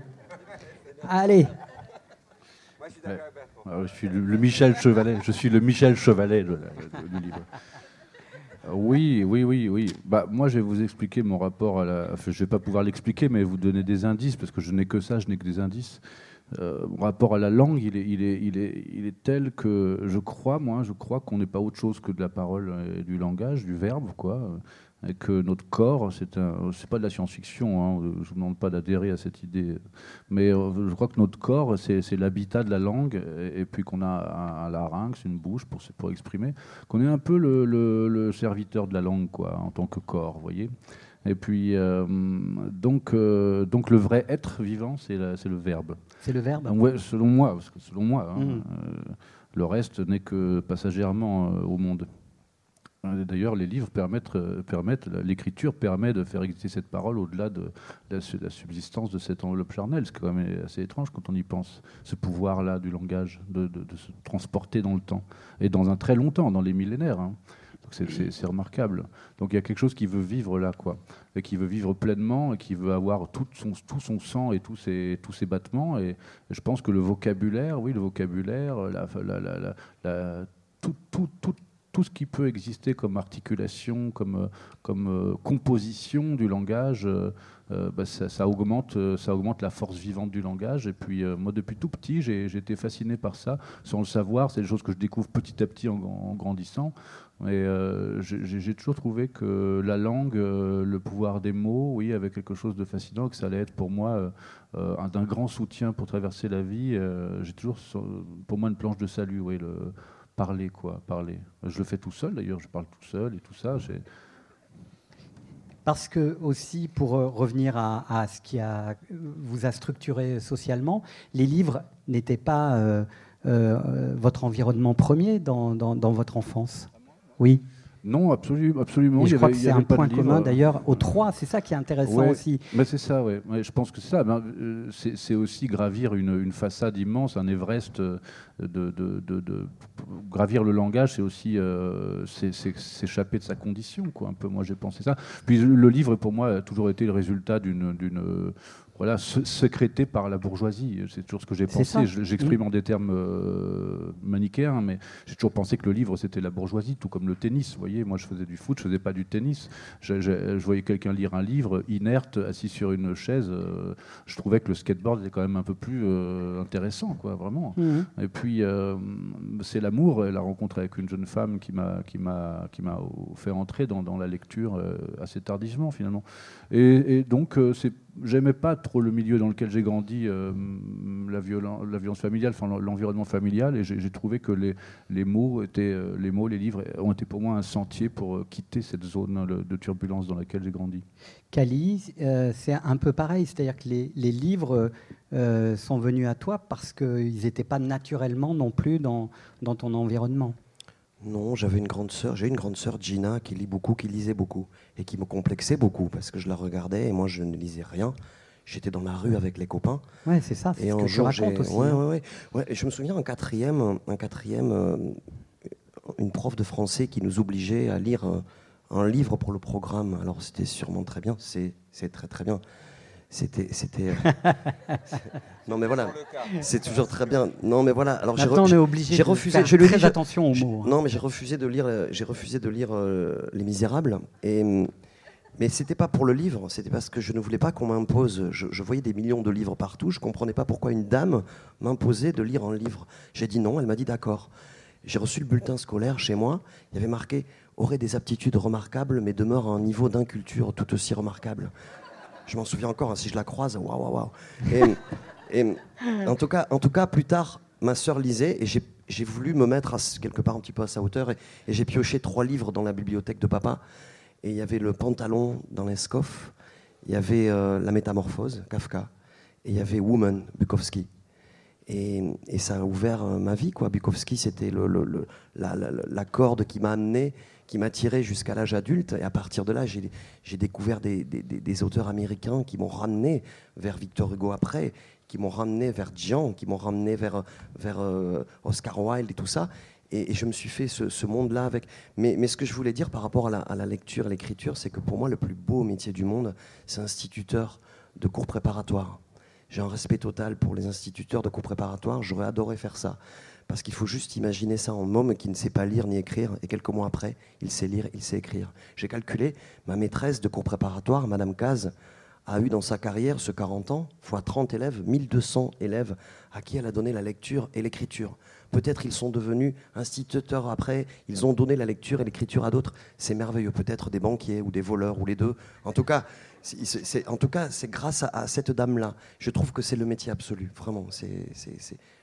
Allez Ah, je suis le, le Michel Chevalet. Je suis le Michel Chevalet du livre. Euh, Oui, oui, oui, oui. Bah, moi, je vais vous expliquer mon rapport à la. Enfin, je vais pas pouvoir l'expliquer, mais vous donner des indices parce que je n'ai que ça, je n'ai que des indices. Euh, rapport à la langue, il est, il est, il est, il est tel que je crois, moi, je crois qu'on n'est pas autre chose que de la parole et du langage, du verbe, quoi. Et que notre corps, c'est un, c'est pas de la science-fiction. Hein, je vous demande pas d'adhérer à cette idée, mais euh, je crois que notre corps, c'est c'est l'habitat de la langue, et, et puis qu'on a un, un larynx, une bouche pour, pour exprimer, qu'on est un peu le, le- le serviteur de la langue, quoi, en tant que corps, vous voyez. Et puis, euh, donc, euh, donc le vrai être vivant, c'est le verbe. C'est le verbe ouais, selon moi, parce que selon moi, hein, Mm. euh, le reste n'est que passagèrement au monde. D'ailleurs, les livres permettent, permettent l'écriture permet de faire exister cette parole au-delà de la, su- la subsistance de cette enveloppe charnelle, ce qui est quand même assez étrange quand on y pense. Ce pouvoir-là du langage, de, de- de se transporter dans le temps, et dans un très long temps, dans les millénaires. hein. C'est- remarquable. Donc il y a quelque chose qui veut vivre là, quoi, et qui veut vivre pleinement, et qui veut avoir tout son, tout son sang et tous ses, tous ses battements. Et, je pense que le vocabulaire, oui, le vocabulaire, la, la- la- la- la- tout, tout, tout- tout ce qui peut exister comme articulation, comme, comme composition du langage, bah, ça, augmente, ça augmente la force vivante du langage. Et puis, moi, depuis tout petit, j'ai été fasciné par ça, sans le savoir. C'est des choses que je découvre petit à petit en grandissant. Et euh, j'ai toujours trouvé que la langue, euh, le pouvoir des mots, oui, avait quelque chose de fascinant, que ça allait être pour moi euh, un d'un grand soutien pour traverser la vie. j'ai toujours, pour moi, une planche de salut, oui, le parler, quoi, parler. Je le fais tout seul, d'ailleurs, je parle tout seul et tout ça. Parce que aussi, pour revenir à, ce qui a, vous a structuré socialement, les livres n'étaient pas votre environnement premier dans votre enfance? Oui. Non, absolument. absolument. je crois que c'est un point commun d'ailleurs aux trois, c'est ça qui est intéressant aussi. Mais c'est ça, oui. je pense que c'est ça. Ben, euh, c'est aussi gravir une, façade immense, un Everest euh, de, de, gravir le langage, c'est aussi euh, s'échapper de sa condition, quoi. Un peu, moi j'ai pensé ça. Puis le livre, pour moi, a toujours été le résultat d'une voilà, sécrété par la bourgeoisie. C'est toujours ce que j'ai pensé. J'exprime en des termes euh, manichéens, mais j'ai toujours pensé que le livre, c'était la bourgeoisie, tout comme le tennis. Vous voyez, moi, je faisais du foot, je faisais pas du tennis. Je, voyais quelqu'un lire un livre inerte, assis sur une chaise. Euh, je trouvais que le skateboard était quand même un peu plus euh, intéressant, quoi, vraiment. Mhm. Et puis, c'est l'amour, la rencontre avec une jeune femme qui m'a qui fait entrer dans, dans la lecture assez tardivement, finalement. Et, donc, c'est j'aimais pas trop le milieu dans lequel j'ai grandi, euh, la, violence familiale, l'environnement familial, et j'ai trouvé que les, mots étaient, euh, les mots, les livres ont été pour moi un sentier pour euh, quitter cette zone de turbulence dans laquelle j'ai grandi. Cali, c'est un peu pareil, c'est-à-dire que les, livres sont venus à toi parce qu'ils n'étaient pas naturellement non plus dans ton environnement. Non, j'avais une grande sœur, j'ai une grande sœur Gina qui lit beaucoup, qui lisait beaucoup et qui me complexait beaucoup parce que je la regardais et moi je ne lisais rien. J'étais dans la rue avec les copains. Ouais, c'est ça. Et ce que je raconte aussi. Ouais, ouais, ouais, Et je me souviens en quatrième, un quatrième, euh, une prof de français qui nous obligeait à lire un, un livre pour le programme. Alors c'était sûrement très bien, c'est très très bien. C'était, c'était. Euh, non mais voilà, c'est toujours très bien. Non mais voilà. Alors j'ai, on est obligé. J'ai refusé. Faire je très lui attention aux mots. Hein. Non mais j'ai refusé de lire. J'ai refusé de lire euh, Les Misérables. Et mais c'était pas pour le livre. C'était parce que je ne voulais pas qu'on m'impose. Je, voyais des millions de livres partout. Je comprenais pas pourquoi une dame m'imposait de lire un livre. J'ai dit non. Elle m'a dit d'accord. J'ai reçu le bulletin scolaire chez moi. Il y avait marqué aurait des aptitudes remarquables, mais demeure à un niveau d'inculture tout aussi remarquable. Je m'en souviens encore, hein, si je la croise, waouh, waouh, waouh. En, tout cas, plus tard, ma sœur lisait et j'ai voulu me mettre quelque part un petit peu à sa hauteur et, j'ai pioché trois livres dans la bibliothèque de papa. Et il y avait Le pantalon dans l'escoff, il y avait euh, La métamorphose, Kafka, et il y avait Woman, Bukowski. Et, ça a ouvert euh, ma vie, quoi. Bukowski, c'était la, corde qui m'a amené qui m'a tiré jusqu'à l'âge adulte. Et à partir de là, j'ai découvert des, auteurs américains qui m'ont ramené vers Victor Hugo après, qui m'ont ramené vers Dian, qui m'ont ramené vers, euh, Oscar Wilde et tout ça. Et, je me suis fait ce, monde-là avec. Mais, mais, ce que je voulais dire par rapport à la, à la lecture, à l'écriture, c'est que pour moi, le plus beau métier du monde, c'est instituteur de cours préparatoires. J'ai un respect total pour les instituteurs de cours préparatoires. J'aurais adoré faire ça. Parce qu'il faut juste imaginer ça en homme qui ne sait pas lire ni écrire, et quelques mois après, il sait lire, il sait écrire. J'ai calculé, ma maîtresse de cours préparatoire, Madame Caz, a eu dans sa carrière, ce 40 ans, fois 30 élèves, 1200 élèves à qui elle a donné la lecture et l'écriture. Peut-être ils sont devenus instituteurs après, ils ont donné la lecture et l'écriture à d'autres. C'est merveilleux. Peut-être des banquiers ou des voleurs ou les deux. En tout cas, c'est, en tout cas, c'est grâce à, cette dame-là. Je trouve que c'est le métier absolu. Vraiment,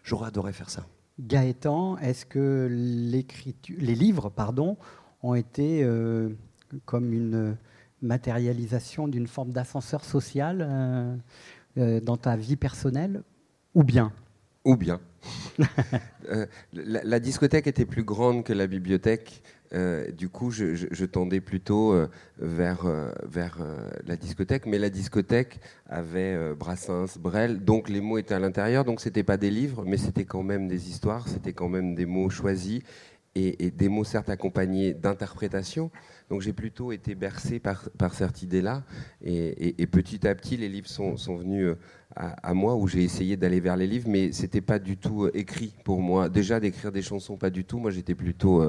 j'aurais adoré faire ça. Gaëtan, est-ce que les livres pardon, ont été euh, comme une matérialisation d'une forme d'ascenseur social euh, euh, dans ta vie personnelle ou bien? Ou bien. la, discothèque était plus grande que la bibliothèque. Euh, du coup, je, tendais plutôt euh, vers, euh, la discothèque, mais la discothèque avait Brassens, Brel, donc les mots étaient à l'intérieur, donc c'était pas des livres, mais c'était quand même des histoires, c'était quand même des mots choisis. et, des mots certes accompagnés d'interprétations. Donc j'ai plutôt été bercé par, par cette idée-là. Et, petit à petit, les livres sont, sont venus euh, à, moi, où j'ai essayé d'aller vers les livres, mais c'était pas du tout euh, écrit pour moi. Déjà d'écrire des chansons, pas du tout. Moi j'étais plutôt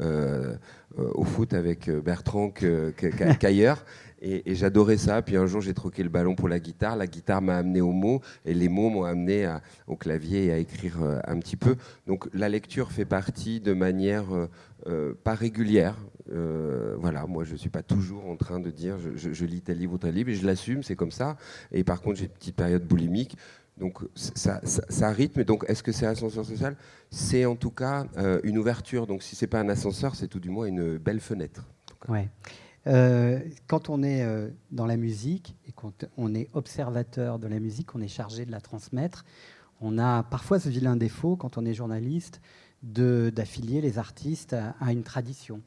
euh, au foot avec Bertrand qu'ailleurs. Et, j'adorais ça. Puis un jour, j'ai troqué le ballon pour la guitare. La guitare m'a amené aux mots et les mots m'ont amené au clavier et à écrire un petit peu. Donc la lecture fait partie de manière euh, pas régulière. Voilà, moi je ne suis pas toujours en train de dire je, lis tel livre ou tel livre et je l'assume, c'est comme ça. Et par contre, j'ai une petite période boulimique. Donc ça, ça, rythme. Donc est-ce que c'est ascenseur social? C'est en tout cas une ouverture. Donc si c'est pas un ascenseur, c'est tout du moins une belle fenêtre. Ouais. Euh, quand on est euh, dans la musique et quand on est observateur de la musique, on est chargé de la transmettre. On a parfois ce vilain défaut, quand on est journaliste, d'affilier les artistes à, une tradition.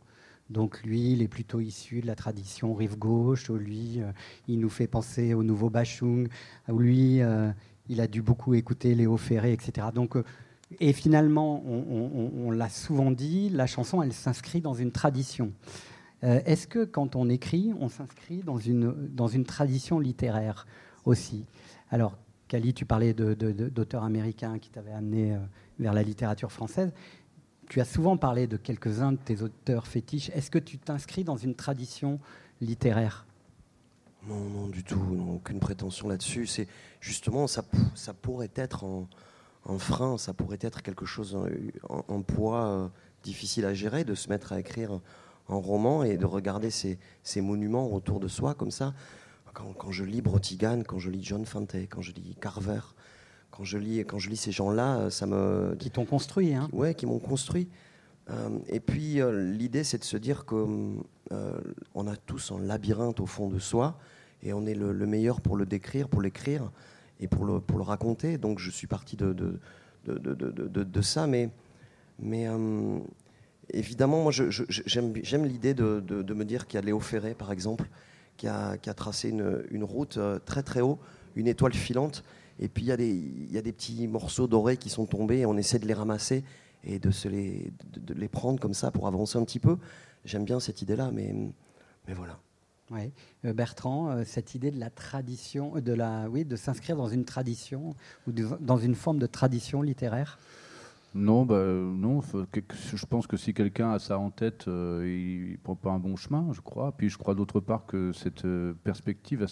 Donc lui, il est plutôt issu de la tradition rive gauche, lui, euh, il nous fait penser au nouveau Bachung, lui, il a dû beaucoup écouter Léo Ferré, etc. Donc, et finalement, on, l'a souvent dit, la chanson, elle s'inscrit dans une tradition. Euh, est-ce que quand on écrit, on s'inscrit dans une, dans une tradition littéraire aussi? Alors, Kali, tu parlais d'auteurs américains qui t'avaient amené euh, vers la littérature française. Tu as souvent parlé de quelques-uns de tes auteurs fétiches. Est-ce que tu t'inscris dans une tradition littéraire? Non, non, du tout. aucune prétention là-dessus. C'est justement, ça, ça pourrait être un, frein, ça pourrait être quelque chose, en poids euh, difficile à gérer, de se mettre à écrire en roman et de regarder ces, monuments autour de soi comme ça. Quand, je lis Brotigan, quand je lis John Fante, quand je lis Carver, quand je lis, quand je lis ces gens-là, ça me... Qui t'ont construit, hein Ouais, qui m'ont construit. Euh, et puis euh, l'idée, c'est de se dire qu'on euh, a tous un labyrinthe au fond de soi et on est le, meilleur pour le décrire, pour l'écrire et pour le, pour le raconter. Donc je suis parti de, de, de, de ça, mais, mais évidemment, moi, j'aime l'idée de, me dire qu'il y a Léo Ferré, par exemple, qui a, tracé une, route euh, très très haut, une étoile filante, et puis il y, a des, petits morceaux dorés qui sont tombés, et on essaie de les ramasser et de, se les, de, les prendre comme ça pour avancer un petit peu. J'aime bien cette idée-là, mais, mais voilà. Ouais. Euh, Bertrand, euh, cette idée de la tradition, de la, oui, de s'inscrire dans une tradition ou dans une forme de tradition littéraire? Non, bah, non. Je pense que si quelqu'un a ça en tête, euh, il ne prend pas un bon chemin, je crois. Puis je crois d'autre part que cette euh, perspective,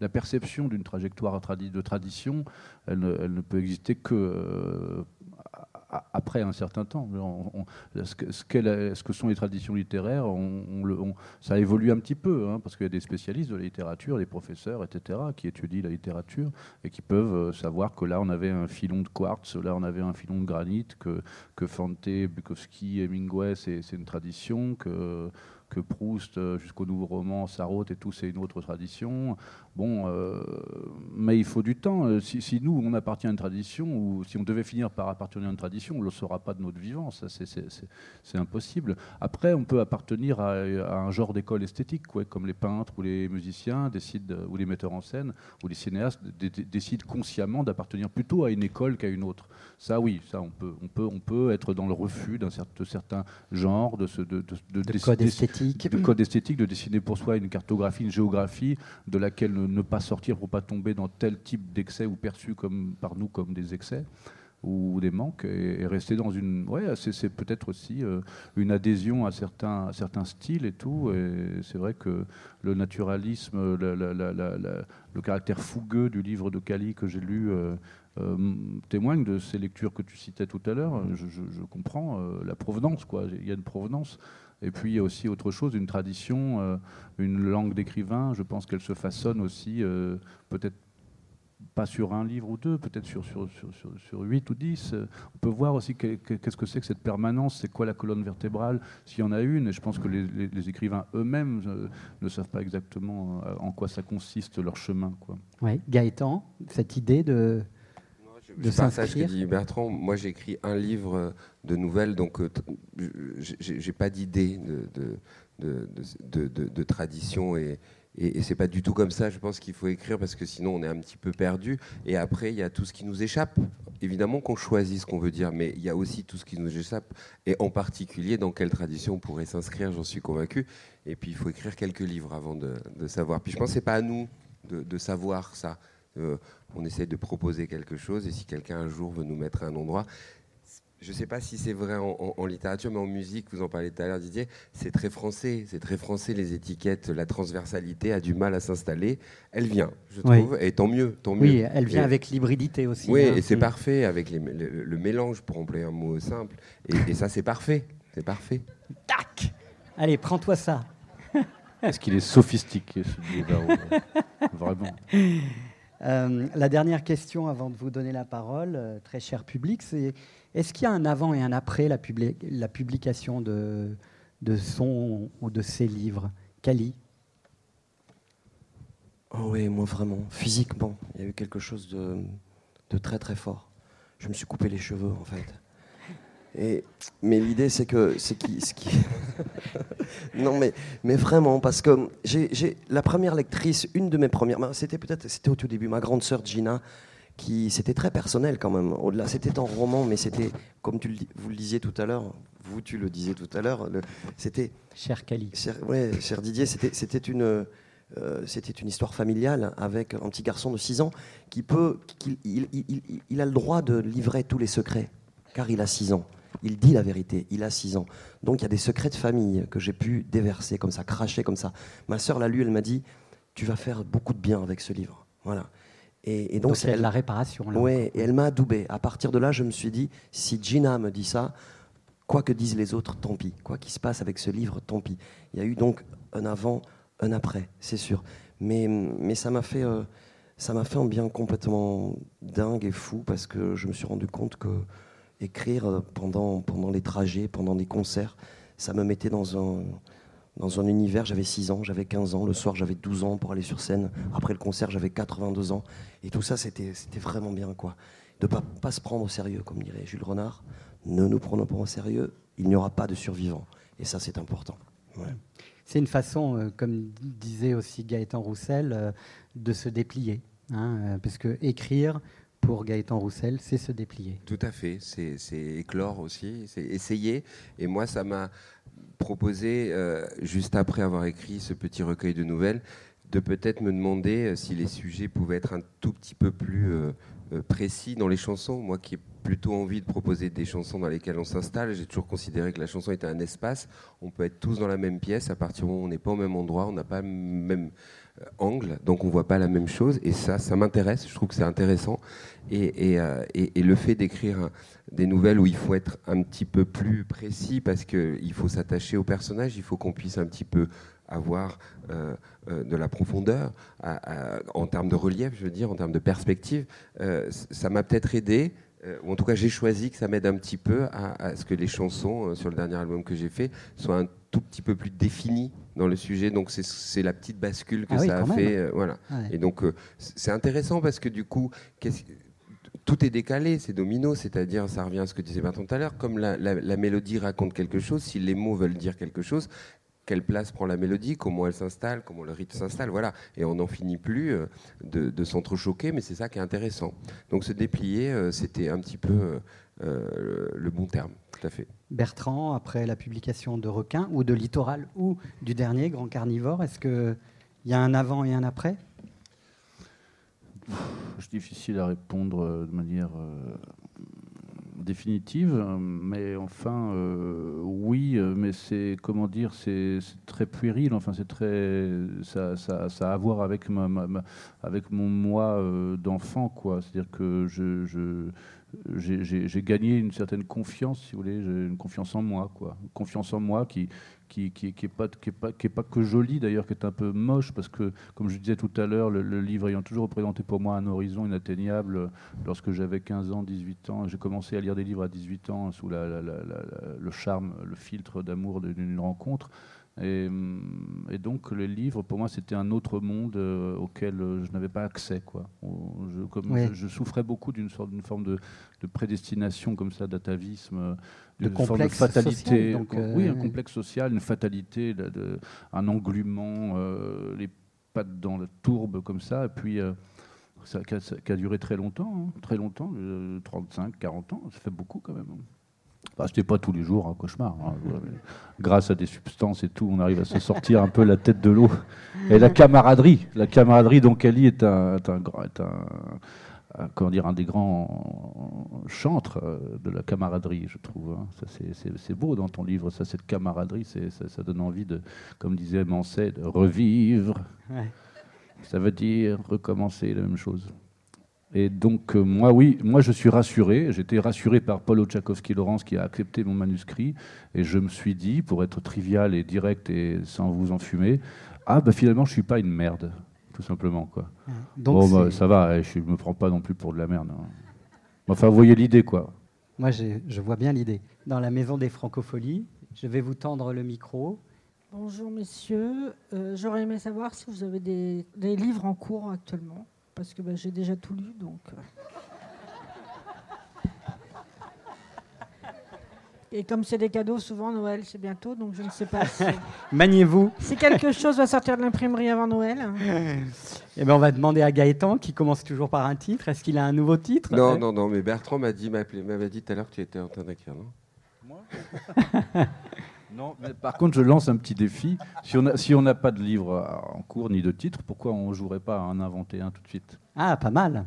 la, perception d'une trajectoire de tradition, elle ne, peut exister que euh, après un certain temps. ce, que, ce, que, sont les traditions littéraires, ça évolue un petit peu, hein, parce qu'il y a des spécialistes de la littérature, des professeurs, etc., qui étudient la littérature et qui peuvent euh, savoir que là, on avait un filon de quartz, là, on avait un filon de granit, que, que Fante, Bukowski, Hemingway, c'est une tradition, que que Proust euh, jusqu'au nouveau roman, Sarraute et tout, c'est une autre tradition. Bon, euh, mais il faut du temps. Euh, si, nous, on appartient à une tradition, ou si on devait finir par appartenir à une tradition, on ne le saura pas de notre vivant. C'est impossible. Après, on peut appartenir à, un genre d'école esthétique, quoi, comme les peintres ou les musiciens décident, ou les metteurs en scène, ou les cinéastes décident consciemment d'appartenir plutôt à une école qu'à une autre. Ça, oui, ça, on peut, on peut, on peut être dans le refus d'un certain, certain genre de, ce, de, de, de, code esthétique. De code esthétique, de dessiner pour soi une cartographie, une géographie de laquelle ne, pas sortir pour pas tomber dans tel type d'excès ou perçu comme, par nous comme des excès ou des manques et, rester dans une ouais c'est peut-être aussi euh, une adhésion à certains certains styles et tout et c'est vrai que le naturalisme le caractère fougueux du livre de Cali que j'ai lu euh, euh, témoigne de ces lectures que tu citais tout à l'heure. Je, comprends euh, la provenance, quoi. Il y a une provenance. Et puis aussi autre chose, une tradition, euh, une langue d'écrivain. Je pense qu'elle se façonne aussi, peut-être pas sur un livre ou deux, peut-être sur, sur, sur, huit ou dix. On peut voir aussi qu'est-ce que c'est que cette permanence, c'est quoi la colonne vertébrale, s'il y en a une. Et je pense que les, les, écrivains eux-mêmes ne savent pas exactement en quoi ça consiste leur chemin. Quoi. Ouais. Gaëtan, cette idée de, de partage ce que dit Bertrand. Moi, j'écris un livre de nouvelles, donc euh, j'ai pas d'idée de de, de, tradition et, et, c'est pas du tout comme ça. Je pense qu'il faut écrire parce que sinon on est un petit peu perdu. Et après, il y a tout ce qui nous échappe évidemment qu'on choisit ce qu'on veut dire, mais il y a aussi tout ce qui nous échappe, et en particulier dans quelle tradition on pourrait s'inscrire, j'en suis convaincu. Et puis il faut écrire quelques livres avant de, savoir. Puis je pense que ce n'est pas à nous de, savoir ça. Euh, on essaie de proposer quelque chose, et si quelqu'un un jour veut nous mettre à un endroit, je ne sais pas si c'est vrai en, littérature, mais en musique, vous en parlez tout à l'heure, Didier, c'est très français. C'est très français, les étiquettes, la transversalité a du mal à s'installer. Elle vient, je trouve, et tant mieux, tant mieux. Oui, elle vient avec l'hybridité aussi. Oui, hein. et c'est mm. parfait, avec le, mélange, pour employer un mot simple. Et, ça, c'est parfait. C'est parfait. Tac Allez, prends-toi ça. Est-ce qu'il est sophistiqué, ce Vraiment? Euh, la dernière question avant de vous donner la parole, euh, très cher public, c'est est-ce qu'il y a un avant et un après la, publication de, son ou de ses livres? Kali oh Oui, moi vraiment, physiquement, il y a eu quelque chose de très très fort. Je me suis coupé les cheveux en fait. Et, mais l'idée, c'est que. C'est qui, qui... non, mais, mais vraiment, parce que j'ai la première lectrice, une de mes premières. C'était peut-être c'était au tout début, ma grande sœur Gina, qui c'était très personnel quand même. Au-delà, c'était en roman, mais c'était comme tu le, vous le disiez tout à l'heure, vous tu le disais tout à l'heure, c'était cher Cali. Cher, ouais, cher Didier, c'était une euh, c'était une histoire familiale avec un petit garçon de 6 ans qui peut, il, il, il, a le droit de livrer tous les secrets, car il a 6 ans. Il dit la vérité, il a 6 ans. Donc il y a des secrets de famille que j'ai pu déverser comme ça, cracher comme ça. Ma sœur l'a lu, elle m'a dit, tu vas faire beaucoup de bien avec ce livre. Voilà. Et, donc, c'est la réparation. Oui, et elle m'a adoubé. À partir de là, je me suis dit, si Gina me dit ça, quoi que disent les autres, tant pis. Quoi qu'il se passe avec ce livre, tant pis. Il y a eu donc un avant, un après, c'est sûr. Mais, mais ça m'a fait, euh, ça m'a fait un bien complètement dingue et fou parce que je me suis rendu compte que écrire euh, pendant, pendant les trajets, pendant des concerts, ça me mettait dans un dans un univers, j'avais 6 ans, j'avais 15 ans, le soir j'avais 12 ans pour aller sur scène, après le concert j'avais 82 ans, et tout ça c'était vraiment bien quoi. De ne pas, pas se prendre au sérieux, comme dirait Jules Renard, ne nous prenons pas au sérieux, il n'y aura pas de survivants, et ça c'est important. C'est une façon, euh, comme disait aussi Gaëtan Roussel, euh, de se déplier, hein, parce que écrire, pour Gaëtan Roussel, c'est se déplier. Tout à fait, c'est éclore aussi, c'est essayer. Et moi, ça m'a proposé, euh, juste après avoir écrit ce petit recueil de nouvelles, de peut-être me demander euh, si les sujets pouvaient être un tout petit peu plus euh, précis dans les chansons. Moi qui ai plutôt envie de proposer des chansons dans lesquelles on s'installe, j'ai toujours considéré que la chanson était un espace. On peut être tous dans la même pièce à partir du moment où on n'est pas au même endroit, on n'a pas même angle, donc on voit pas la même chose. Et ça, ça m'intéresse. Je trouve que c'est intéressant. Et, et, le fait d'écrire des nouvelles où il faut être un petit peu plus précis parce qu'il faut s'attacher au personnage, il faut qu'on puisse un petit peu avoir euh, euh, de la profondeur en termes de relief, je veux dire, en termes de perspective. Euh, ça m'a peut-être aidé, ou en tout cas j'ai choisi que ça m'aide un petit peu à, ce que les chansons sur le dernier album que j'ai fait soient un tout petit peu plus définies dans le sujet. Donc c'est la petite bascule que ah ça a fait. voilà. Et donc c'est intéressant parce que du coup, tout est décalé, c'est domino, c'est-à-dire, ça revient à ce que disait Bertrand tout à l'heure, comme la, mélodie raconte quelque chose, si les mots veulent dire quelque chose, quelle place prend la mélodie, comment elle s'installe, comment le rythme s'installe, voilà. Et on n'en finit plus euh, de, s'entrechoquer, mais c'est ça qui est intéressant. Donc se déplier, euh, c'était un petit peu euh, le bon terme, tout à fait. Bertrand, après la publication de Requin, ou de Littoral, ou du dernier, Grand Carnivore, est-ce qu'il y a un avant et un après? C'est difficile à répondre de manière euh, définitive, mais enfin, euh, oui, mais c'est comment dire, c'est très puéril. Enfin, c'est très, ça, ça, ça, a à voir avec ma, avec mon moi d'enfant, quoi. C'est-à-dire que je, je j'ai gagné une certaine confiance, si vous voulez, une confiance en moi, quoi. confiance en moi qui, qui, qui, qui est pas, qui est pas, qui est pas que joli d'ailleurs, qui est un peu moche parce que, comme je disais tout à l'heure, le, livre ayant toujours représenté pour moi un horizon inatteignable. Lorsque j'avais 15 ans, 18 ans, j'ai commencé à lire des livres à 18 ans sous la, le charme, le filtre d'amour d'une rencontre. Et, et, donc le livre, pour moi, c'était un autre monde euh, auquel je n'avais pas accès. Quoi. Je, comme je, souffrais beaucoup d'une sorte, d'une forme de, de, prédestination comme ça, d'atavisme complexe fatalité. donc, oui, un euh, complexe social, une fatalité, un englument, euh, les pattes dans la tourbe comme ça. Et puis, euh, ça, qui, a, duré très longtemps, hein, très longtemps, euh, 35, 40 ans, ça fait beaucoup quand même. Bah, C'était pas tous les jours un cauchemar. hein, grâce à des substances et tout, on arrive à se sortir un peu la tête de l'eau. Et la camaraderie, la camaraderie dont Cali est un, est un, est un- comment dire, un des grands chantres euh, de la camaraderie, je trouve. hein. Ça, c'est- beau dans ton livre, ça, cette camaraderie, ça, ça donne envie de, comme disait Mancet, de revivre. Ouais. Ça veut dire recommencer la même chose. Et donc, euh, moi, oui, moi, je suis rassuré. J'étais rassuré par Paul Tchaikovsky-Laurence qui a accepté mon manuscrit. Et je me suis dit, pour être trivial et direct et sans vous enfumer, ah, bah finalement, je suis pas une merde, tout simplement. Quoi. Donc, bon, bah, ça va, je ne me prends pas non plus pour de la merde. hein. Enfin, vous voyez l'idée, quoi. moi, j'ai- je vois bien l'idée. Dans la maison des francopholies, je vais vous tendre le micro. Bonjour messieurs, Euh, j'aurais aimé savoir si vous avez des, des livres en cours actuellement, parce que bah, j'ai déjà tout lu, donc. Et comme c'est des cadeaux, souvent Noël c'est bientôt, donc je ne sais pas si, Maniez-vous. si quelque chose va sortir de l'imprimerie avant Noël. Eh ben, on va demander à Gaëtan, qui commence toujours par un titre. Est-ce qu'il a un nouveau titre? Non, non, non, mais Bertrand m'a dit, m'appelait- m'avait dit tout à l'heure que tu étais en train d'écrire, non? Non, mais par contre, je lance un petit défi. Si on n'a si on n'a pas de livre en cours ni de titre, pourquoi on ne jouerait pas à en inventer un tout de suite? Ah, pas mal.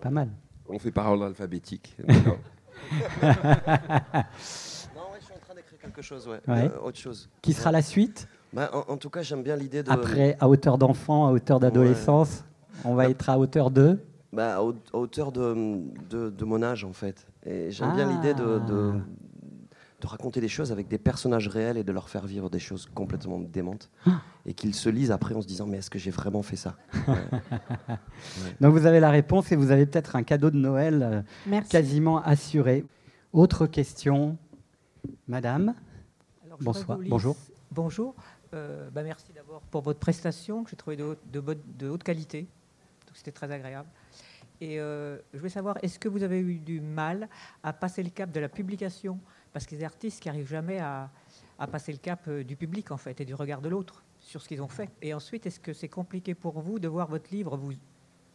Pas mal. On fait par ordre alphabétique. D'accord. Non, ouais, je suis en train d'écrire quelque chose, ouais. Ouais. Euh, autre chose. Qui sera la suite? Bah, en, en tout cas, j'aime bien l'idée de. Après, à hauteur d'enfant, à hauteur d'adolescence, on va être à hauteur de? Bah, à haut- à hauteur de, de, de mon âge, en fait. Et j'aime bien Ah. l'idée de, de, de raconter des choses avec des personnages réels et de leur faire vivre des choses complètement démentes. Ah. Et qu'ils se lisent après en se disant Mais est-ce que j'ai vraiment fait ça? Donc vous avez la réponse et vous avez peut-être un cadeau de Noël euh, Merci. quasiment assuré. Autre question, Madame. Alors, Bonsoir, bonjour. Bonjour. Euh, bah, merci d'abord pour votre prestation que j'ai trouvée de haute qualité. Donc c'était très agréable. Et euh, je voulais savoir, est-ce que vous avez eu du mal à passer le cap de la publication? Parce qu'il y a des artistes qui n'arrivent jamais à, à passer le cap euh, du public, en fait, et du regard de l'autre sur ce qu'ils ont fait. Et ensuite, est-ce que c'est compliqué pour vous de voir votre livre vous,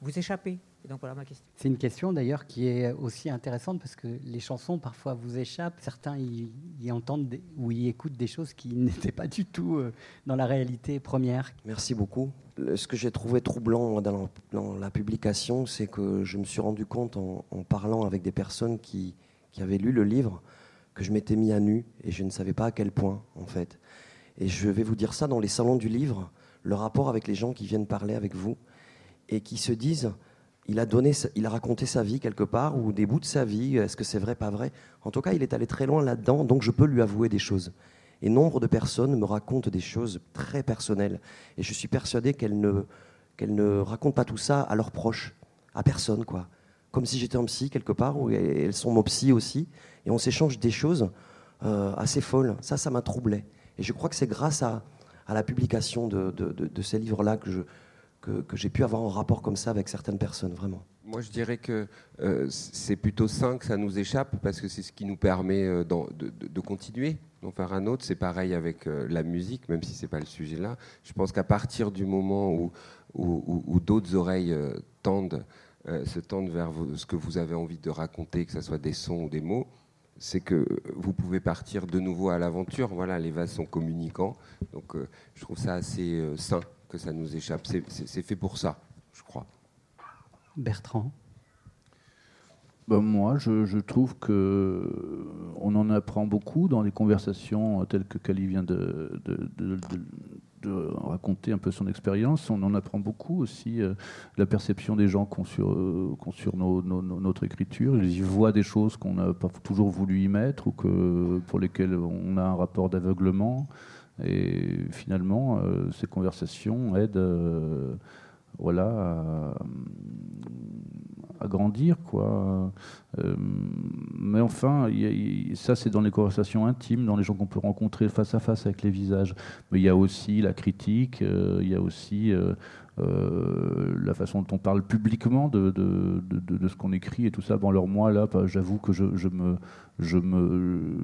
vous échapper? Et donc voilà ma question. C'est une question d'ailleurs qui est aussi intéressante parce que les chansons parfois vous échappent. Certains y, y entendent des- ou y écoutent des choses qui n'étaient pas du tout euh, dans la réalité première. Merci beaucoup. Ce que j'ai trouvé troublant dans, la, dans la publication, c'est que je me suis rendu compte en, en parlant avec des personnes qui, qui avaient lu le livre que je m'étais mis à nu et je ne savais pas à quel point, en fait. Et je vais vous dire ça dans les salons du livre, le rapport avec les gens qui viennent parler avec vous et qui se disent il a, donné, il a raconté sa vie quelque part ou des bouts de sa vie, est-ce que c'est vrai, pas vrai? En tout cas, il est allé très loin là-dedans, donc je peux lui avouer des choses. Et nombre de personnes me racontent des choses très personnelles. Et je suis persuadé qu'elles ne, qu'elles ne racontent pas tout ça à leurs proches, à personne, quoi. Comme si j'étais un psy quelque part, où elles sont mon psy aussi, et on s'échange des choses euh, assez folles. Ça, ça m'a troublé. Et je crois que c'est grâce à, à la publication de- de- de ces livres-là que, je, que, j'ai pu avoir un rapport comme ça avec certaines personnes, vraiment. Moi, je dirais que euh, c'est plutôt sain que ça nous échappe parce que c'est ce qui nous permet euh, de, continuer, d'en faire un autre. C'est pareil avec euh, la musique, même si c'est pas le sujet là. Je pense qu'à partir du moment où, d'autres oreilles tendent, se tendent vers ce que vous avez envie de raconter, que ce soit des sons ou des mots, c'est que vous pouvez partir de nouveau à l'aventure. Voilà, les vases sont communicants. Donc, je trouve ça assez sain que ça nous échappe. C'est- fait pour ça, je crois. Bertrand. Ben, moi, je, je trouve que on en apprend beaucoup dans les conversations euh, telles que Cali vient de, de- de- de- de raconter un peu son expérience. On en apprend beaucoup aussi euh, la perception des gens qu'ont sur, euh, sur nos- nos- nos- notre écriture. Ils y voient des choses qu'on n'a pas toujours voulu y mettre ou que, pour lesquelles on a un rapport d'aveuglement. Et finalement, euh, ces conversations aident euh, voilà, à, grandir. Quoi. Euh, mais enfin, ça c'est dans les conversations intimes, dans les gens qu'on peut rencontrer face à face avec les visages. Mais il y a aussi la critique, il y a aussi la, façon dont on parle publiquement de, de, de, de ce qu'on écrit et tout ça. Bon, alors moi, là, bah, j'avoue que je, je, me, je, me,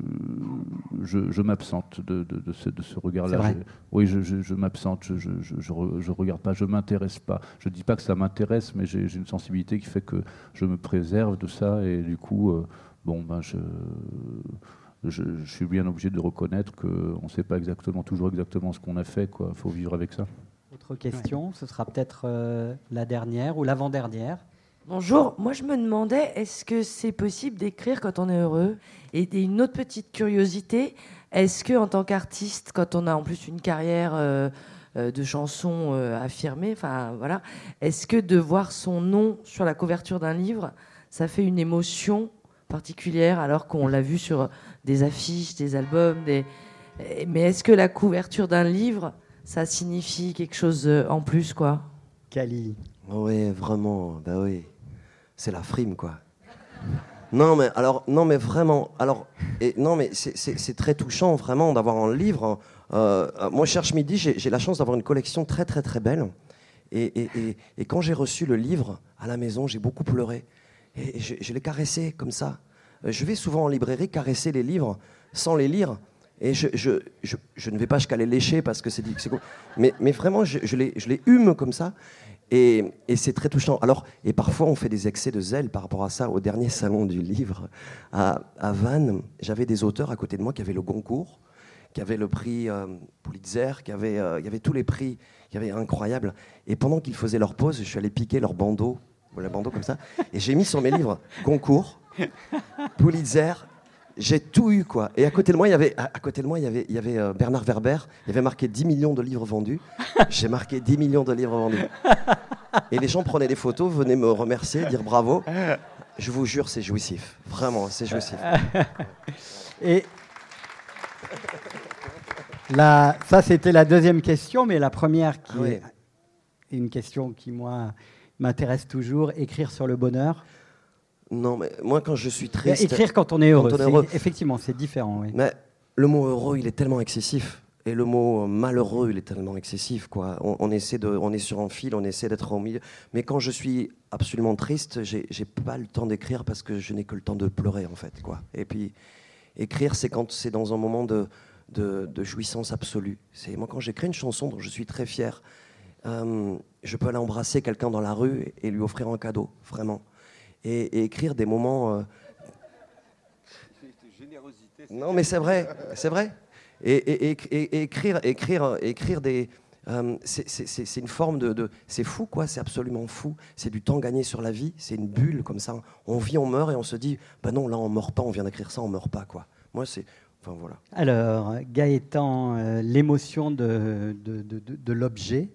je, je m'absente de, ce, regard-là. Oui, je, m'absente, je, je, regarde pas, je m'intéresse pas. Je dis pas que ça m'intéresse, mais j'ai une sensibilité qui fait que je me préserve de ça et du coup, euh, bon, ben, je je, suis bien obligé de reconnaître qu'on ne sait pas exactement, toujours exactement ce qu'on a fait. Il faut vivre avec ça. Autre question, ce sera peut-être euh, la dernière ou l'avant-dernière. Bonjour, moi je me demandais, est-ce que c'est possible d'écrire quand on est heureux? Et, une autre petite curiosité, est-ce que en tant qu'artiste, quand on a en plus une carrière euh, euh, de chansons affirmée, enfin voilà, est-ce que de voir son nom sur la couverture d'un livre, ça fait une émotion particulière alors qu'on l'a vu sur des affiches, des albums, des... mais est-ce que la couverture d'un livre, ça signifie quelque chose euh, en plus, quoi Cali. Oui, vraiment, bah oui. C'est la frime, quoi. Non, mais alors, non, mais vraiment, alors, et, non, mais c'est très touchant, vraiment, d'avoir un livre. Euh, moi, Cherche Midi, j'ai la chance d'avoir une collection très, très, très belle. Et, et, et quand j'ai reçu le livre à la maison, j'ai beaucoup pleuré. Et je, je l'ai caressé comme ça. Euh, je vais souvent en librairie caresser les livres sans les lire. Et je, je, je, ne vais pas jusqu'à les lécher parce que c'est. Mais, mais vraiment, je, je, les, je hume comme ça. Et, et c'est très touchant. Alors, et parfois, on fait des excès de zèle par rapport à ça. Au dernier salon du livre à, à Vannes, j'avais des auteurs à côté de moi qui avaient le Goncourt, qui avaient le prix euh, Pulitzer, qui avaient, euh, y avait tous les prix, qui avaient incroyable. Et pendant qu'ils faisaient leur pause, je suis allé piquer leur bandeau, le bandeau comme ça, et j'ai mis sur mes livres Goncourt, Pulitzer, j'ai tout eu quoi. Et à côté de moi, il y avait, à, côté de moi, il y avait, il y avait euh, Bernard Werber. Il y avait marqué 10 millions de livres vendus. J'ai marqué 10 millions de livres vendus. Et les gens prenaient des photos, venaient me remercier, dire bravo. Je vous jure, c'est jouissif. Vraiment, c'est jouissif. Et là, ça, c'était la deuxième question, mais la première qui est une question qui moi m'intéresse toujours. Écrire sur le bonheur. Non, mais moi, quand je suis triste. Écrire quand on est heureux. Effectivement, c'est différent. Oui. Mais le mot heureux, il est tellement excessif. Et le mot malheureux, il est tellement excessif. Quoi. On, essaie de, on est sur un fil, on essaie d'être au milieu. Mais quand je suis absolument triste, j'ai, j'ai pas le temps d'écrire parce que je n'ai que le temps de pleurer, en fait. Quoi. Et puis, écrire, c'est quand c'est dans un moment de, de, jouissance absolue. C'est moi, quand j'écris une chanson dont je suis très fier, euh, je peux aller embrasser quelqu'un dans la rue et lui offrir un cadeau, vraiment et, écrire des moments. Euh, non, mais c'est vrai, c'est vrai. Et, écrire, écrire, écrire des. Euh, c'est une forme de. c'est fou, quoi, c'est absolument fou. C'est du temps gagné sur la vie, c'est une bulle comme ça. On vit, on meurt et on se dit, ben non, là on meurt pas, on vient d'écrire ça, on meurt pas, quoi. Moi, c'est. Enfin, voilà. Alors, Gaëtan, euh, l'émotion de, de, de l'objet.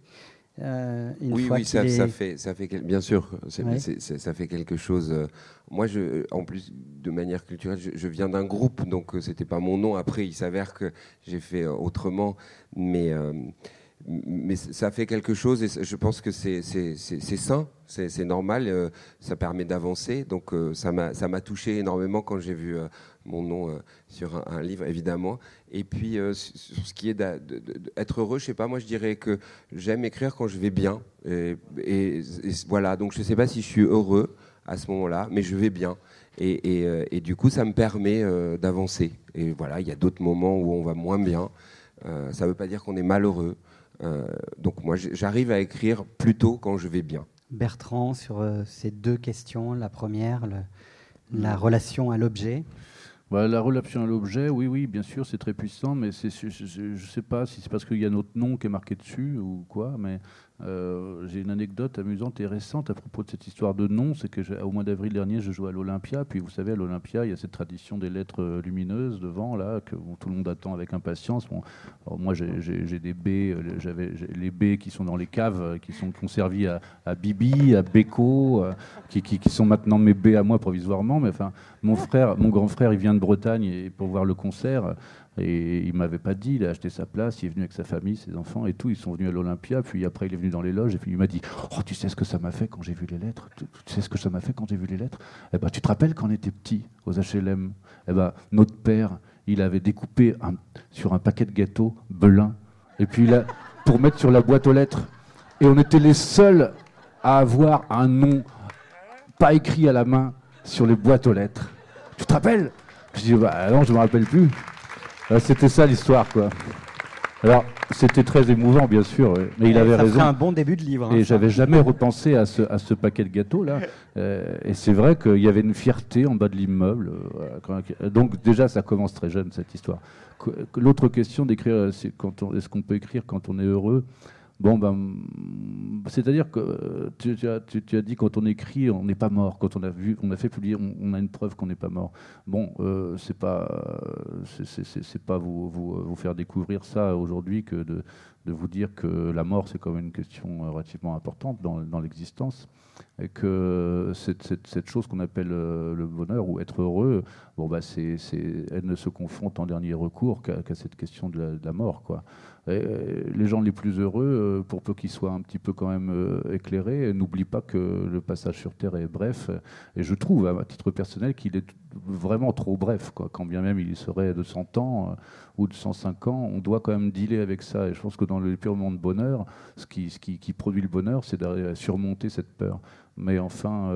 Euh, oui, oui, ça, ça, fait, ça fait, bien sûr, ça fait quelque chose. Euh, moi, je, en plus, de manière culturelle, je, viens d'un groupe, donc euh, c'était pas mon nom. Après, il s'avère que j'ai fait autrement, mais mais ça fait quelque chose et je pense que c'est sain, c'est normal, ça permet d'avancer. Donc ça m'a touché énormément quand j'ai vu mon nom euh, sur un, livre, évidemment. Et puis, euh, sur ce qui est d'être heureux, je sais pas, moi je dirais que j'aime écrire quand je vais bien. Et, voilà, donc je ne sais pas si je suis heureux à ce moment-là, mais je vais bien. Et, euh, du coup, ça me permet d'avancer. Et voilà, il y a d'autres moments où on va moins bien. ça ne veut pas dire qu'on est malheureux. Donc moi, j'arrive à écrire plutôt quand je vais bien. Bertrand, sur ces deux questions, la première, la relation à l'objet. Bah, la relation à l'objet, oui, oui, bien sûr, c'est très puissant, mais je ne sais pas si c'est parce qu'il y a notre nom qui est marqué dessus ou quoi, mais euh, j'ai une anecdote amusante et récente à propos de cette histoire de nom. C'est que au mois d'avril dernier, je jouais à l'Olympia. Puis vous savez, à l'Olympia, il y a cette tradition des lettres euh, lumineuses devant, là, que tout le monde attend avec impatience. Moi, j'ai des baies, euh, j'avais les baies qui sont dans les caves, qui sont conservées à, Bibi, à Beko, qui, sont maintenant mes baies à moi provisoirement. Mais enfin, mon frère, mon grand frère, il vient de Bretagne et pour voir le concert. Et il m'avait pas dit, il a acheté sa place, il est venu avec sa famille, ses enfants et tout. Ils sont venus à l'Olympia, puis après il est venu dans les loges et puis il m'a dit Oh, tu sais ce que ça m'a fait quand j'ai vu les lettres? Tu, sais ce que ça m'a fait quand j'ai vu les lettres? Eh ben, tu te rappelles quand on était petit aux HLM Eh ben, notre père, il avait découpé sur un paquet de gâteaux Belin, et puis là, pour mettre sur la boîte aux lettres. Et on était les seuls à avoir un nom pas écrit à la main sur les boîtes aux lettres. Tu te rappelles? Je dis, bah non, je me rappelle plus. C'était ça l'histoire, quoi. Alors, c'était très émouvant, bien sûr, ouais. mais il avait ça raison. ferait un bon début de livre. hein, Et j'avais jamais repensé à ce, à ce paquet de gâteaux là. Euh, et c'est vrai qu'il y avait une fierté en bas de l'immeuble. euh, donc déjà, ça commence très jeune cette histoire. L'autre question d'écrire, c'est quand on, est-ce qu'on peut écrire quand on est heureux? Bon, ben, c'est-à-dire que euh, tu, as, dit quand on écrit, on n'est pas mort. Quand on a vu, on a fait publier, on, a une preuve qu'on n'est pas mort. Bon, euh, c'est pas, euh, c'est- pas vous, vous, vous faire découvrir ça aujourd'hui que de, vous dire que la mort, c'est quand même une question euh, relativement importante dans, l'existence, et que cette, chose qu'on appelle euh, le bonheur ou être heureux, bon, bah, c'est, elle ne se confronte en dernier recours qu'à, qu'à cette question de la, de la mort. Quoi. Euh, les gens les plus heureux, euh, pour peu qu'ils soient un petit peu quand même euh, éclairés, n'oublient pas que le passage sur Terre est bref, et je trouve, à titre personnel, qu'il est vraiment trop bref, quoi. quand bien même il serait de 100 ans. ou de 105 ans, on doit quand même dealer avec ça. Et je pense que dans le purement de bonheur, ce qui, produit le bonheur, c'est d'arriver à surmonter cette peur. Mais enfin,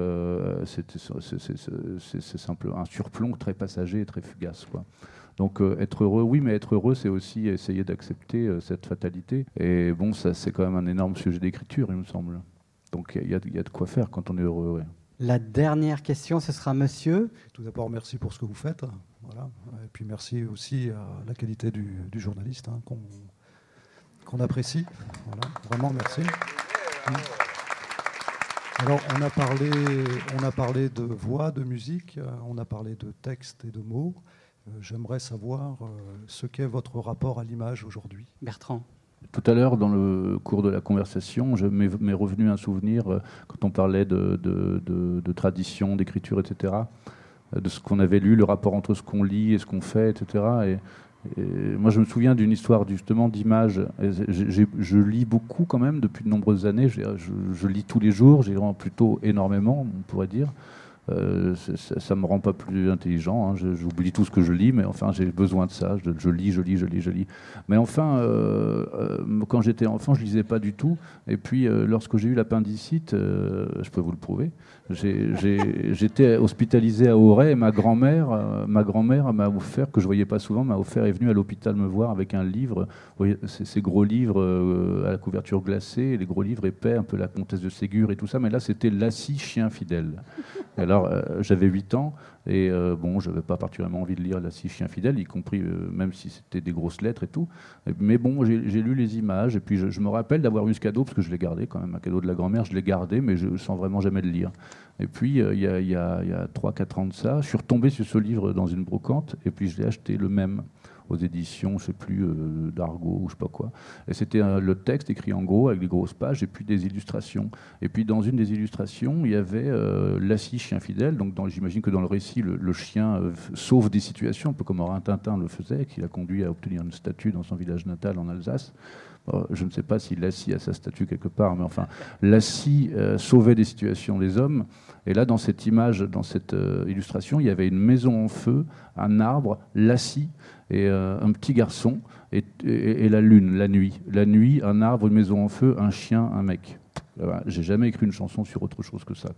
c'est simple, un surplomb très passager et très fugace. Quoi. Donc euh, être heureux, oui, mais être heureux, c'est aussi essayer d'accepter euh, cette fatalité. Et bon, ça, c'est quand même un énorme sujet d'écriture, il me semble. Donc il y, a- il y a de quoi faire quand on est heureux. ouais. La dernière question, ce sera monsieur. Tout d'abord, merci pour ce que vous faites. Voilà. Et puis merci aussi à la qualité du, du journaliste hein, qu'on apprécie. Voilà. Vraiment, merci. Alors, on a, parlé, on a parlé de voix, de musique, euh, on a parlé de texte et de mots. Euh, J'aimerais savoir euh, ce qu'est votre rapport à l'image aujourd'hui. Bertrand. Tout à l'heure, dans le cours de la conversation, je m'est revenu un souvenir euh, quand on parlait de, de- de- de tradition, d'écriture, etc., de ce qu'on avait lu, le rapport entre ce qu'on lit et ce qu'on fait, etc. Et, et moi, je me souviens d'une histoire justement d'image. Je lis beaucoup quand même depuis de nombreuses années. Je, je lis tous les jours, j'ai plutôt énormément, on pourrait dire. Euh, ça ne me rend pas plus intelligent. hein. J'oublie tout ce que je lis, mais enfin, j'ai besoin de ça. Je, je lis, je lis, je lis, je lis. Mais enfin, euh, euh, quand j'étais enfant, je lisais pas du tout. Et puis, euh, lorsque j'ai eu l'appendicite, euh, je peux vous le prouver, j'étais hospitalisé à Auray et ma grand-mère, euh, ma grand-mère m'a offert, que je voyais pas souvent, m'a offert, est venue à l'hôpital me voir avec un livre, voyez, ces, ces gros livres à la couverture glacée, les gros livres épais, un peu la comtesse de Ségur et tout ça. Mais là, c'était Lassie, chien fidèle. Alors, j'avais 8 ans et euh, bon, je n'avais pas particulièrement envie de lire Lassie, chien fidèle, y compris euh, même si c'était des grosses lettres et tout. Mais bon, j'ai lu les images et puis je, me rappelle d'avoir eu ce cadeau parce que je l'ai gardé quand même, un cadeau de la grand-mère, je l'ai gardé, mais je sens vraiment jamais le lire. Et puis, euh, il y a, a- y a 3-4 ans de ça, je suis retombé sur ce livre dans une brocante et puis je l'ai acheté le même aux éditions, je sais plus, euh, ou je sais pas quoi. Et c'était euh, le texte écrit en gros avec des grosses pages et puis des illustrations. Et puis dans une des illustrations, il y avait euh, Lassie, chien fidèle. Donc j'imagine que dans le récit, le, chien euh, sauve des situations, un peu comme Orin Tintin le faisait, qui l'a conduit à obtenir une statue dans son village natal en Alsace. Je ne sais pas si Lassie a sa statue quelque part, mais enfin, Lassie sauvait des situations des hommes. Et là, dans cette image, dans cette illustration, il y avait une maison en feu, un arbre, Lassie et euh, un petit garçon et, la lune, la nuit. La nuit, un arbre, une maison en feu, un chien, un mec. Voilà. J'ai jamais écrit une chanson sur autre chose que ça.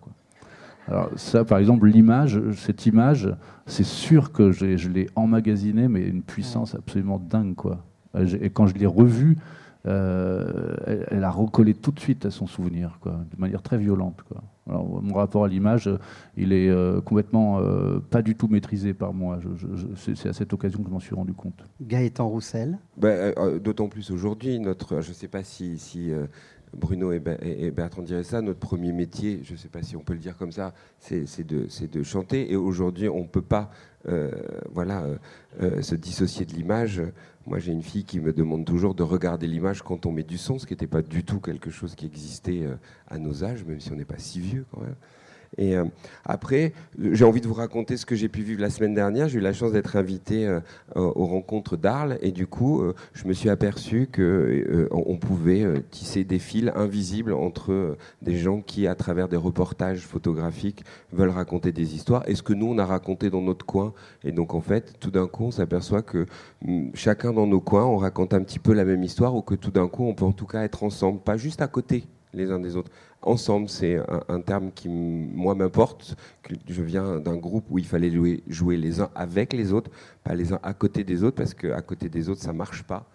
Alors ça, par exemple, l'image, cette image, c'est sûr que je l'ai emmagasinée, mais une puissance absolument dingue. Quoi. Euh, Et quand je l'ai revue, euh, elle, elle a recollé tout de suite à son souvenir, quoi, de manière très violente. Quoi. Alors, mon rapport à l'image, il est euh, complètement euh, pas du tout maîtrisé par moi. Je- je- je- c'est- à cette occasion que je m'en suis rendu compte. Gaëtan Roussel. Ben, euh, euh, D'autant plus aujourd'hui, notre, je ne sais pas si, si, euh, Bruno et, Be- et- et Bertrand diraient ça, notre premier métier, je ne sais pas si on peut le dire comme ça, c'est de, chanter. Et aujourd'hui, on ne peut pas euh, voilà, euh, euh, se dissocier de l'image. Moi, j'ai une fille qui me demande toujours de regarder l'image quand on met du son, ce qui n'était pas du tout quelque chose qui existait à nos âges, même si on n'est pas si vieux quand même. Et euh, après, j'ai envie de vous raconter ce que j'ai pu vivre la semaine dernière. J'ai eu la chance d'être invité euh, aux rencontres d'Arles. Et du coup, euh, je me suis aperçu que on pouvait tisser des fils invisibles entre des gens qui, à travers des reportages photographiques, veulent raconter des histoires. Et ce que nous on a raconté dans notre coin. Et donc, en fait, tout d'un coup, on s'aperçoit que hum, chacun dans nos coins, on raconte un petit peu la même histoire. Ou que tout d'un coup, on peut en tout cas être ensemble, pas juste à côté les uns des autres, ensemble. C'est un, terme qui, moi, m'importe. Je viens d'un groupe où il fallait jouer, jouer, les uns avec les autres, pas les uns à côté des autres, parce qu'à côté des autres, ça marche pas.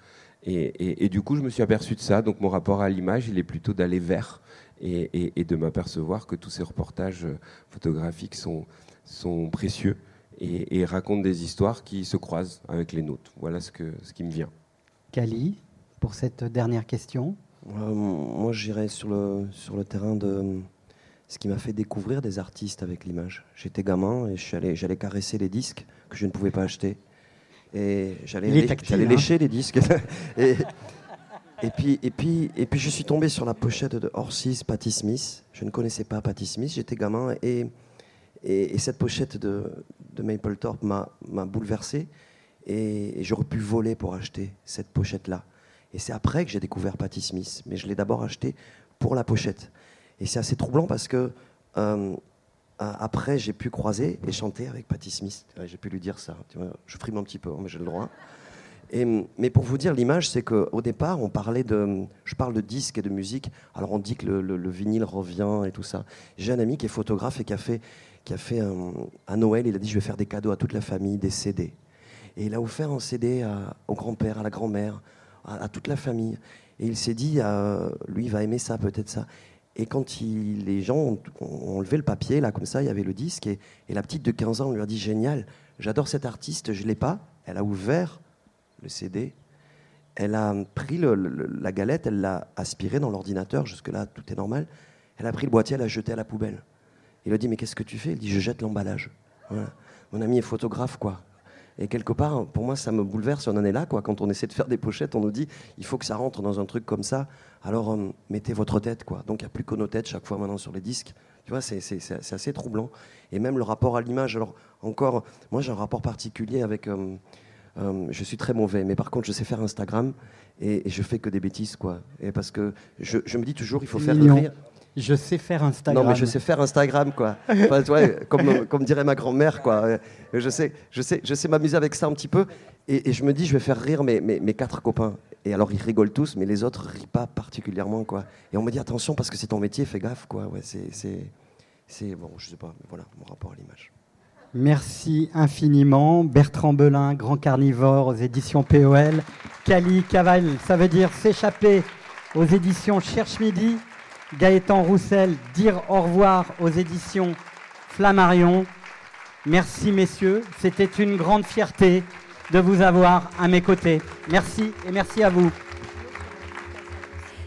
Et, du coup, je me suis aperçu de ça. Donc, mon rapport à l'image, il est plutôt d'aller vers et, de m'apercevoir que tous ces reportages photographiques sont, sont précieux et, racontent des histoires qui se croisent avec les nôtres. Voilà ce, que, ce qui me vient. Kali, pour cette dernière question euh, Moi, j'irais sur le, sur le terrain de ce qui m'a fait découvrir des artistes avec l'image. J'étais gamin et j'allais caresser les disques que je ne pouvais pas acheter. Et j'allais hein. lécher les disques. et, et, puis, et, puis, et puis je suis tombé sur la pochette de Orsis Patti Smith. Je ne connaissais pas Patti Smith, j'étais gamin. Et, et, cette pochette de, de Mapplethorpe m'a bouleversé. Et, j'aurais pu voler pour acheter cette pochette-là. Et c'est après que j'ai découvert Patti Smith. Mais je l'ai d'abord acheté pour la pochette. Et c'est assez troublant parce que euh, après, j'ai pu croiser et chanter avec Patti Smith. J'ai pu lui dire ça. je frime un petit peu, hein, mais j'ai le droit. Mais pour vous dire, l'image, c'est qu'au départ, on parlait de. Je parle de disques et de musique. Alors, on dit que le, vinyle revient et tout ça. J'ai un ami qui est photographe et qui a fait, qui a fait un, à Noël, il a dit Je vais faire des cadeaux à toute la famille, des CD. Et il a offert un CD au grand-père, à la grand-mère, à, toute la famille. Et il s'est dit euh, Lui, il va aimer ça, peut-être ça. Et quand les gens ont, ont, levé le papier, là, comme ça, il y avait le disque. Et, la petite de 15 ans lui a dit Génial, j'adore cet artiste, je ne l'ai pas. Elle a ouvert le CD. Elle a pris la galette, elle l'a aspirée dans l'ordinateur. Jusque-là, tout est normal. Elle a pris le boîtier, elle l'a jeté à la poubelle. Il a dit Mais qu'est-ce que tu fais? Il dit Je jette l'emballage. Mon ami est photographe, quoi. Et quelque part, pour moi, ça me bouleverse. On en est là, quoi. Quand on essaie de faire des pochettes, on nous dit il faut que ça rentre dans un truc comme ça. Alors euh, mettez votre tête, quoi. Donc il n'y a plus que nos têtes chaque fois maintenant sur les disques. Tu vois, c'est assez troublant. Et même le rapport à l'image. Alors encore, moi j'ai un rapport particulier avec. Euh, euh, je suis très mauvais, mais par contre, je sais faire Instagram et, et, je fais que des bêtises, quoi. Et parce que je, je me dis toujours, il faut faire rire. Je sais faire Instagram. Non, mais je sais faire Instagram, quoi. comme, comme, dirait ma grand-mère, quoi. Je sais, je sais, je sais m'amuser avec ça un petit peu. Et, je me dis, je vais faire rire mes, mes, mes, quatre copains. Et alors, ils rigolent tous, mais les autres rient pas particulièrement, quoi. Et on me dit, attention, parce que c'est ton métier, fais gaffe, quoi. Ouais, c'est, bon, je sais pas, mais voilà, mon rapport à l'image. Merci infiniment. Bertrand Belin, Grand Carnivore aux éditions POL. Cali Caval, ça veut dire s'échapper aux éditions Cherche Midi. Gaëtan Roussel, dire au revoir aux éditions Flammarion. Merci messieurs, c'était une grande fierté de vous avoir à mes côtés. Merci et merci à vous.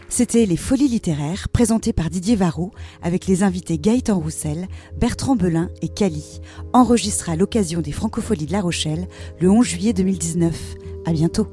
C'était les Folies littéraires présentées par Didier Varro avec les invités Gaëtan Roussel, Bertrand Belin et Cali, enregistrés à l'occasion des Francopholies de La Rochelle le 11 juillet 2019. À bientôt.